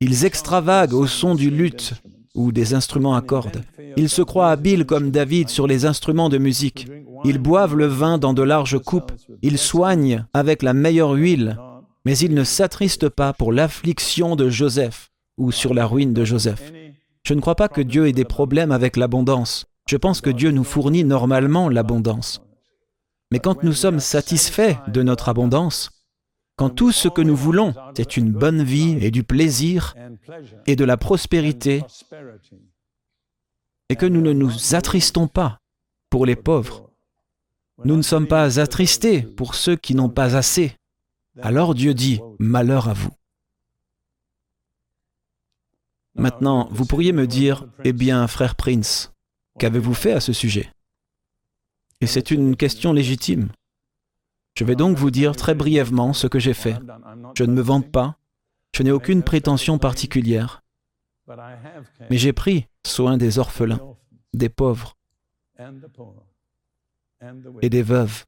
Ils extravaguent au son du luth ou des instruments à cordes. Ils se croient habiles comme David sur les instruments de musique. Ils boivent le vin dans de larges coupes. Ils soignent avec la meilleure huile. Mais ils ne s'attristent pas pour l'affliction de Joseph ou sur la ruine de Joseph. Je ne crois pas que Dieu ait des problèmes avec l'abondance. Je pense que Dieu nous fournit normalement l'abondance. Mais quand nous sommes satisfaits de notre abondance, Quand tout ce que nous voulons, c'est une bonne vie et du plaisir et de la prospérité, et que nous ne nous attristons pas pour les pauvres, nous ne sommes pas attristés pour ceux qui n'ont pas assez, alors Dieu dit, malheur à vous. Maintenant, vous pourriez me dire, eh bien, frère Prince, qu'avez-vous fait à ce sujet? Et c'est une question légitime. Je vais donc vous dire très brièvement ce que j'ai fait. Je ne me vante pas, je n'ai aucune prétention particulière, mais j'ai pris soin des orphelins, des pauvres et des veuves.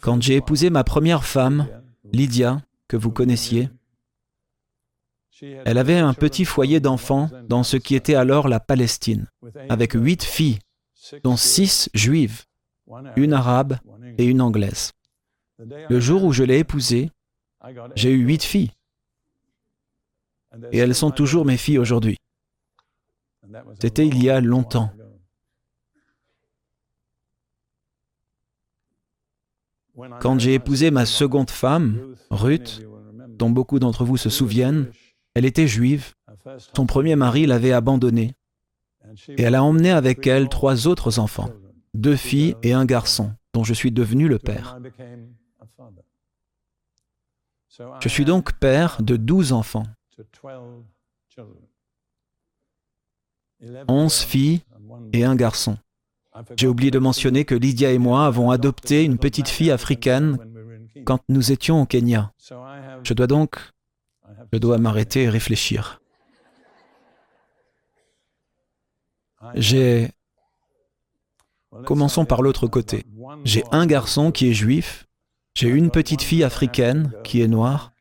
Quand j'ai épousé ma première femme, Lydia, que vous connaissiez, elle avait un petit foyer d'enfants dans ce qui était alors la Palestine, avec huit filles, dont six juives, une arabe et une anglaise. Le jour où je l'ai épousée, j'ai eu huit filles. Et elles sont toujours mes filles aujourd'hui. C'était il y a longtemps. Quand j'ai épousé ma seconde femme, Ruth, dont beaucoup d'entre vous se souviennent, elle était juive. Son premier mari l'avait abandonnée. Et elle a emmené avec elle trois autres enfants, deux filles et un garçon, dont je suis devenu le père. Je suis donc père de douze enfants, onze filles et un garçon. J'ai oublié de mentionner que Lydia et moi avons adopté une petite fille africaine quand nous étions au Kenya. Je dois donc je dois m'arrêter et réfléchir. J'ai... Commençons par l'autre côté. J'ai un garçon qui est juif, j'ai une petite fille africaine qui est noire,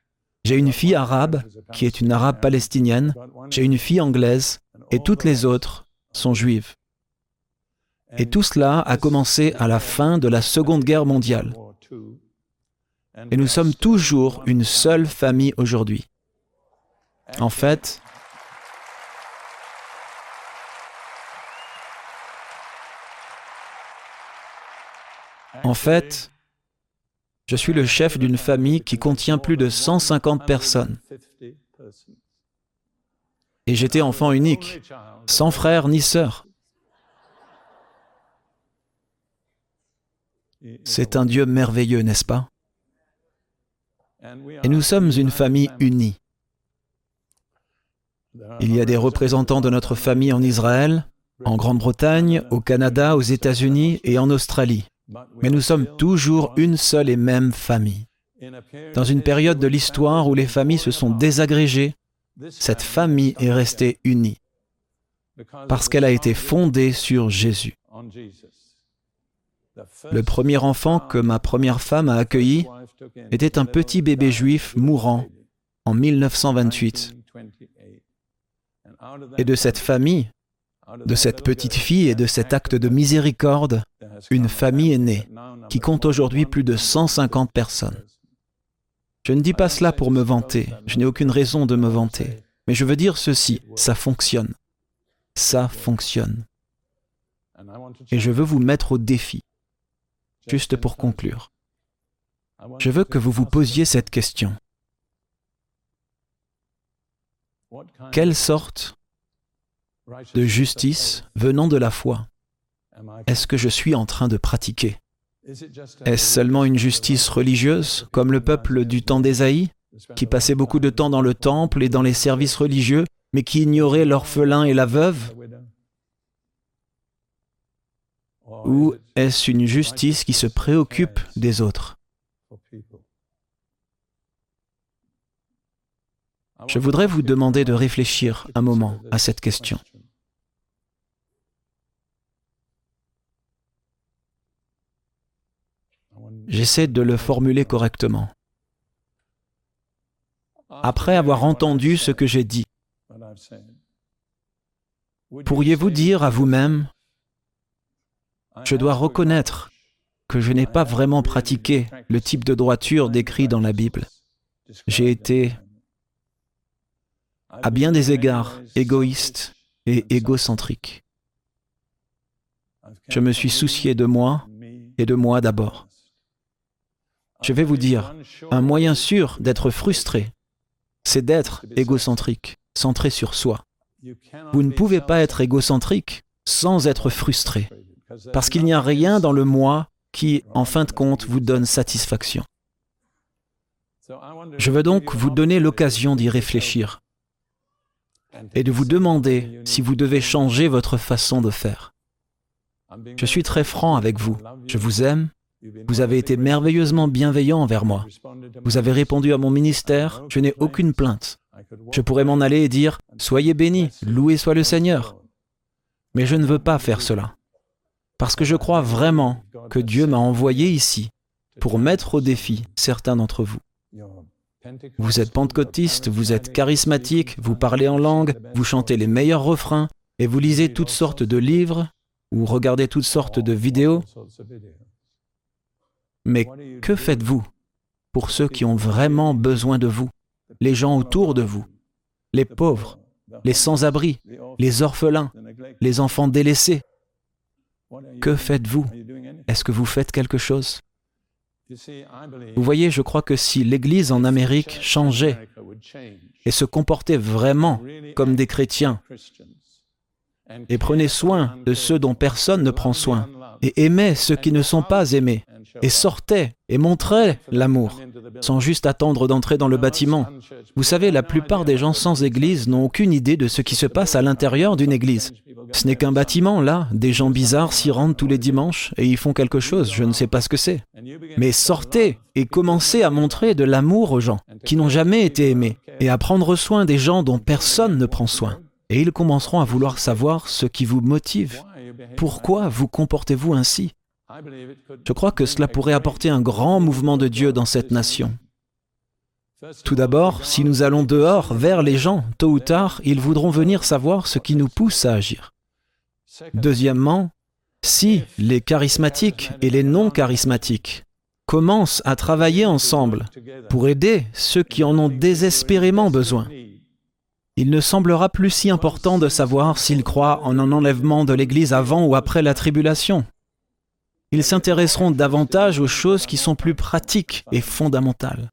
j'ai une fille arabe qui est une arabe palestinienne, j'ai une fille anglaise, et toutes les autres sont juives. Et tout cela a commencé à la fin de la Seconde Guerre mondiale. Et nous sommes toujours une seule famille aujourd'hui. En fait, en fait, je suis le chef d'une famille qui contient plus de 150 personnes. Et j'étais enfant unique, sans frère ni sœur. C'est un Dieu merveilleux, n'est-ce pas? Et nous sommes une famille unie. Il y a des représentants de notre famille en Israël, en Grande-Bretagne, au Canada, aux États-Unis et en Australie. Mais nous sommes toujours une seule et même famille. Dans une période de l'histoire où les familles se sont désagrégées, cette famille est restée unie parce qu'elle a été fondée sur Jésus. Le premier enfant que ma première femme a accueilli était un petit bébé juif mourant en 1928. Et de cette famille, de cette petite fille et de cet acte de miséricorde, une famille est née qui compte aujourd'hui plus de 150 personnes. Je ne dis pas cela pour me vanter, je n'ai aucune raison de me vanter, mais je veux dire ceci, ça fonctionne. Ça fonctionne. Et je veux vous mettre au défi, juste pour conclure. Je veux que vous vous posiez cette question. Quelle sorte de justice venant de la foi est-ce que je suis en train de pratiquer? Est-ce seulement une justice religieuse, comme le peuple du temps d'Ésaïe, qui passait beaucoup de temps dans le temple et dans les services religieux, mais qui ignorait l'orphelin et la veuve? Ou est-ce une justice qui se préoccupe des autres? Je voudrais vous demander de réfléchir un moment à cette question. J'essaie de le formuler correctement. Après avoir entendu ce que j'ai dit, pourriez-vous dire à vous-même, je dois reconnaître que je n'ai pas vraiment pratiqué le type de droiture décrit dans la Bible. J'ai été à bien des égards égoïste et égocentrique. Je me suis soucié de moi et de moi d'abord. Je vais vous dire, un moyen sûr d'être frustré, c'est d'être égocentrique, centré sur soi. Vous ne pouvez pas être égocentrique sans être frustré, parce qu'il n'y a rien dans le moi qui, en fin de compte, vous donne satisfaction. Je veux donc vous donner l'occasion d'y réfléchir et de vous demander si vous devez changer votre façon de faire. Je suis très franc avec vous. Je vous aime. Vous avez été merveilleusement bienveillant envers moi. Vous avez répondu à mon ministère. Je n'ai aucune plainte. Je pourrais m'en aller et dire, Soyez bénis, loué soit le Seigneur. Mais je ne veux pas faire cela. Parce que je crois vraiment que Dieu m'a envoyé ici pour mettre au défi certains d'entre vous. Vous êtes pentecôtiste, vous êtes charismatique, vous parlez en langue, vous chantez les meilleurs refrains, et vous lisez toutes sortes de livres, ou regardez toutes sortes de vidéos. Mais que faites-vous pour ceux qui ont vraiment besoin de vous, les gens autour de vous, les pauvres, les sans-abri, les orphelins, les enfants délaissés Que faites-vous? Est-ce que vous faites quelque chose? Vous voyez, je crois que si l'Église en Amérique changeait et se comportait vraiment comme des chrétiens et prenait soin de ceux dont personne ne prend soin et aimait ceux qui ne sont pas aimés et sortait et montrait l'amour sans juste attendre d'entrer dans le bâtiment. Vous savez, la plupart des gens sans église n'ont aucune idée de ce qui se passe à l'intérieur d'une église. Ce n'est qu'un bâtiment, là, des gens bizarres s'y rendent tous les dimanches et y font quelque chose, je ne sais pas ce que c'est. Mais sortez et commencez à montrer de l'amour aux gens qui n'ont jamais été aimés et à prendre soin des gens dont personne ne prend soin. Et ils commenceront à vouloir savoir ce qui vous motive. Pourquoi vous comportez-vous ainsi? Je crois que cela pourrait apporter un grand mouvement de Dieu dans cette nation. Tout d'abord, si nous allons dehors vers les gens, tôt ou tard, ils voudront venir savoir ce qui nous pousse à agir. Deuxièmement, si les charismatiques et les non charismatiques commencent à travailler ensemble pour aider ceux qui en ont désespérément besoin, il ne semblera plus si important de savoir s'ils croient en un enlèvement de l'Église avant ou après la tribulation. Ils s'intéresseront davantage aux choses qui sont plus pratiques et fondamentales.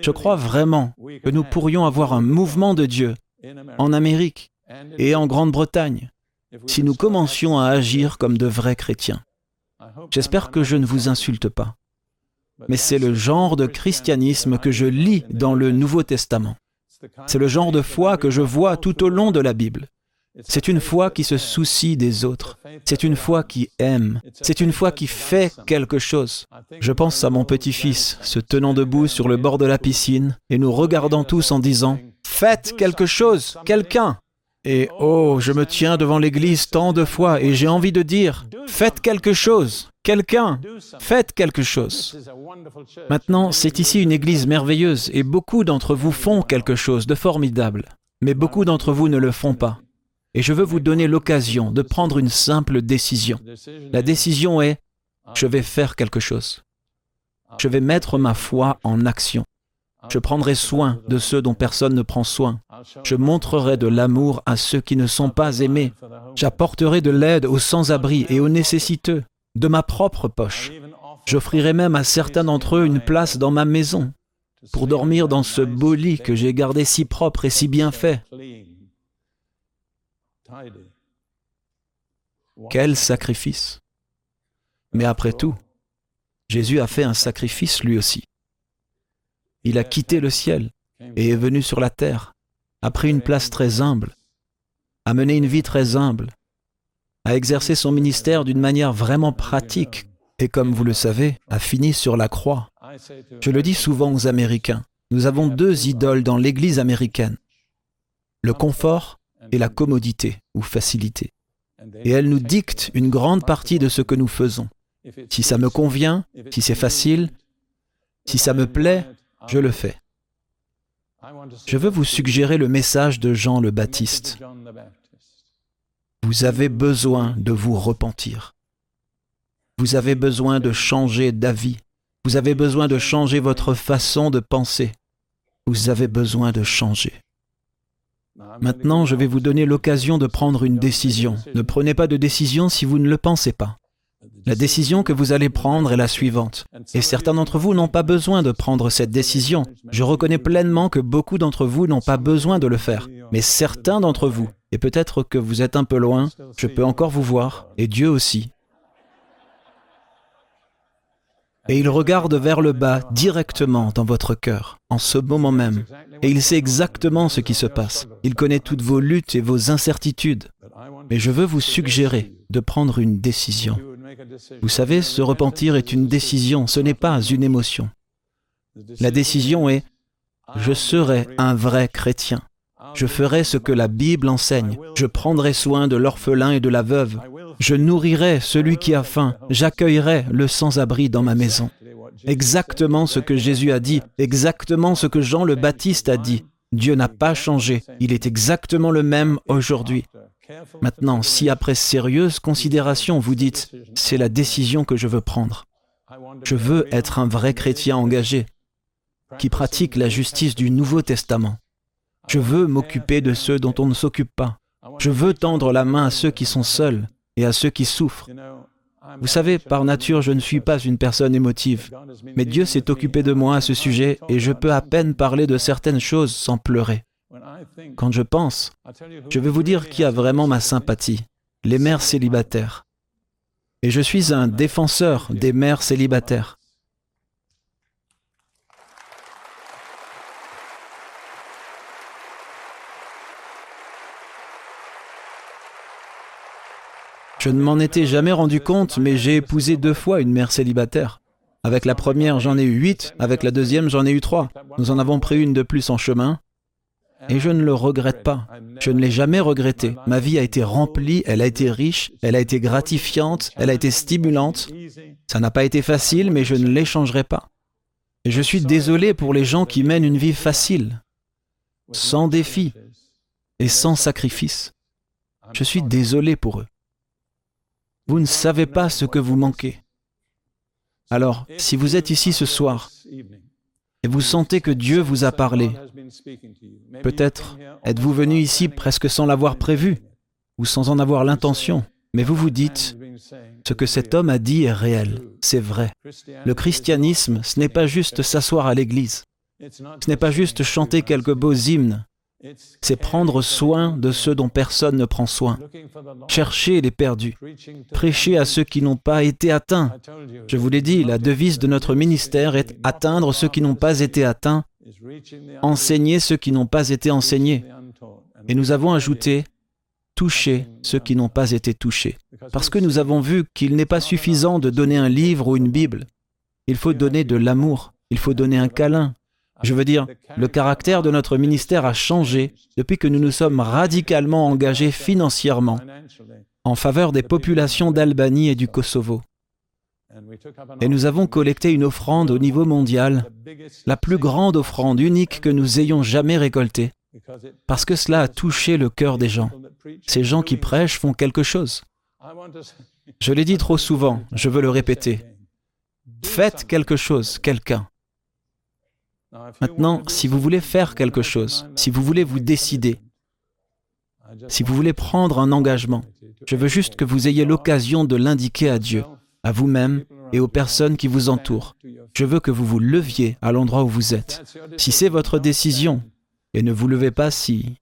Je crois vraiment que nous pourrions avoir un mouvement de Dieu en Amérique et en Grande-Bretagne si nous commencions à agir comme de vrais chrétiens. J'espère que je ne vous insulte pas, mais c'est le genre de christianisme que je lis dans le Nouveau Testament. C'est le genre de foi que je vois tout au long de la Bible. C'est une foi qui se soucie des autres. C'est une foi qui aime. C'est une foi qui fait quelque chose. Je pense à mon petit-fils se tenant debout sur le bord de la piscine et nous regardant tous en disant ⁇ Faites quelque chose, quelqu'un !⁇ Et oh, je me tiens devant l'Église tant de fois et j'ai envie de dire ⁇ Faites quelque chose, quelqu'un, faites quelque chose !⁇ Maintenant, c'est ici une Église merveilleuse et beaucoup d'entre vous font quelque chose de formidable, mais beaucoup d'entre vous ne le font pas. Et je veux vous donner l'occasion de prendre une simple décision. La décision est, je vais faire quelque chose. Je vais mettre ma foi en action. Je prendrai soin de ceux dont personne ne prend soin. Je montrerai de l'amour à ceux qui ne sont pas aimés. J'apporterai de l'aide aux sans-abri et aux nécessiteux, de ma propre poche. J'offrirai même à certains d'entre eux une place dans ma maison, pour dormir dans ce beau lit que j'ai gardé si propre et si bien fait. Quel sacrifice Mais après tout, Jésus a fait un sacrifice lui aussi. Il a quitté le ciel et est venu sur la terre, a pris une place très humble, a mené une vie très humble, a exercé son ministère d'une manière vraiment pratique et comme vous le savez, a fini sur la croix. Je le dis souvent aux Américains, nous avons deux idoles dans l'Église américaine, le confort et la commodité ou facilité. Et elle nous dicte une grande partie de ce que nous faisons. Si ça me convient, si c'est facile, si ça me plaît, je le fais. Je veux vous suggérer le message de Jean le Baptiste. Vous avez besoin de vous repentir. Vous avez besoin de changer d'avis. Vous avez besoin de changer votre façon de penser. Vous avez besoin de changer. Maintenant, je vais vous donner l'occasion de prendre une décision. Ne prenez pas de décision si vous ne le pensez pas. La décision que vous allez prendre est la suivante. Et certains d'entre vous n'ont pas besoin de prendre cette décision. Je reconnais pleinement que beaucoup d'entre vous n'ont pas besoin de le faire. Mais certains d'entre vous, et peut-être que vous êtes un peu loin, je peux encore vous voir, et Dieu aussi. Et il regarde vers le bas directement dans votre cœur, en ce moment même. Et il sait exactement ce qui se passe. Il connaît toutes vos luttes et vos incertitudes. Mais je veux vous suggérer de prendre une décision. Vous savez, se repentir est une décision, ce n'est pas une émotion. La décision est ⁇ Je serai un vrai chrétien. Je ferai ce que la Bible enseigne. Je prendrai soin de l'orphelin et de la veuve. Je nourrirai celui qui a faim. J'accueillerai le sans-abri dans ma maison. Exactement ce que Jésus a dit, exactement ce que Jean le Baptiste a dit. Dieu n'a pas changé. Il est exactement le même aujourd'hui. Maintenant, si après sérieuse considération vous dites, c'est la décision que je veux prendre, je veux être un vrai chrétien engagé, qui pratique la justice du Nouveau Testament. Je veux m'occuper de ceux dont on ne s'occupe pas. Je veux tendre la main à ceux qui sont seuls et à ceux qui souffrent. Vous savez, par nature, je ne suis pas une personne émotive, mais Dieu s'est occupé de moi à ce sujet et je peux à peine parler de certaines choses sans pleurer. Quand je pense, je vais vous dire qui a vraiment ma sympathie, les mères célibataires. Et je suis un défenseur des mères célibataires. Je ne m'en étais jamais rendu compte, mais j'ai épousé deux fois une mère célibataire. Avec la première, j'en ai eu huit, avec la deuxième, j'en ai eu trois. Nous en avons pris une de plus en chemin, et je ne le regrette pas. Je ne l'ai jamais regretté. Ma vie a été remplie, elle a été riche, elle a été gratifiante, elle a été stimulante. Ça n'a pas été facile, mais je ne l'échangerai pas. Et je suis désolé pour les gens qui mènent une vie facile, sans défi et sans sacrifice. Je suis désolé pour eux. Vous ne savez pas ce que vous manquez. Alors, si vous êtes ici ce soir et vous sentez que Dieu vous a parlé. Peut-être êtes-vous venu ici presque sans l'avoir prévu ou sans en avoir l'intention, mais vous vous dites, ce que cet homme a dit est réel, c'est vrai. Le christianisme, ce n'est pas juste s'asseoir à l'église, ce n'est pas juste chanter quelques beaux hymnes, c'est prendre soin de ceux dont personne ne prend soin, chercher les perdus, prêcher à ceux qui n'ont pas été atteints. Je vous l'ai dit, la devise de notre ministère est atteindre ceux qui n'ont pas été atteints, enseigner ceux qui n'ont pas été enseignés. Et nous avons ajouté toucher ceux qui n'ont pas été touchés. Parce que nous avons vu qu'il n'est pas suffisant de donner un livre ou une Bible. Il faut donner de l'amour, il faut donner un câlin, je veux dire, le caractère de notre ministère a changé depuis que nous nous sommes radicalement engagés financièrement en faveur des populations d'Albanie et du Kosovo. Et nous avons collecté une offrande au niveau mondial, la plus grande offrande unique que nous ayons jamais récoltée, parce que cela a touché le cœur des gens. Ces gens qui prêchent font quelque chose. Je l'ai dit trop souvent, je veux le répéter. Faites quelque chose, quelqu'un. Maintenant, si vous voulez faire quelque chose, si vous voulez vous décider, si vous voulez prendre un engagement, je veux juste que vous ayez l'occasion de l'indiquer à Dieu, à vous-même et aux personnes qui vous entourent. Je veux que vous vous leviez à l'endroit où vous êtes. Si c'est votre décision, et ne vous levez pas si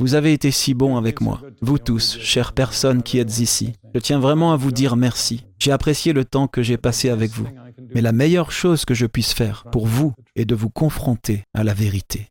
Vous avez été si bons avec moi, vous tous, chères personnes qui êtes ici. Je tiens vraiment à vous dire merci. J'ai apprécié le temps que j'ai passé avec vous. Mais la meilleure chose que je puisse faire pour vous est de vous confronter à la vérité.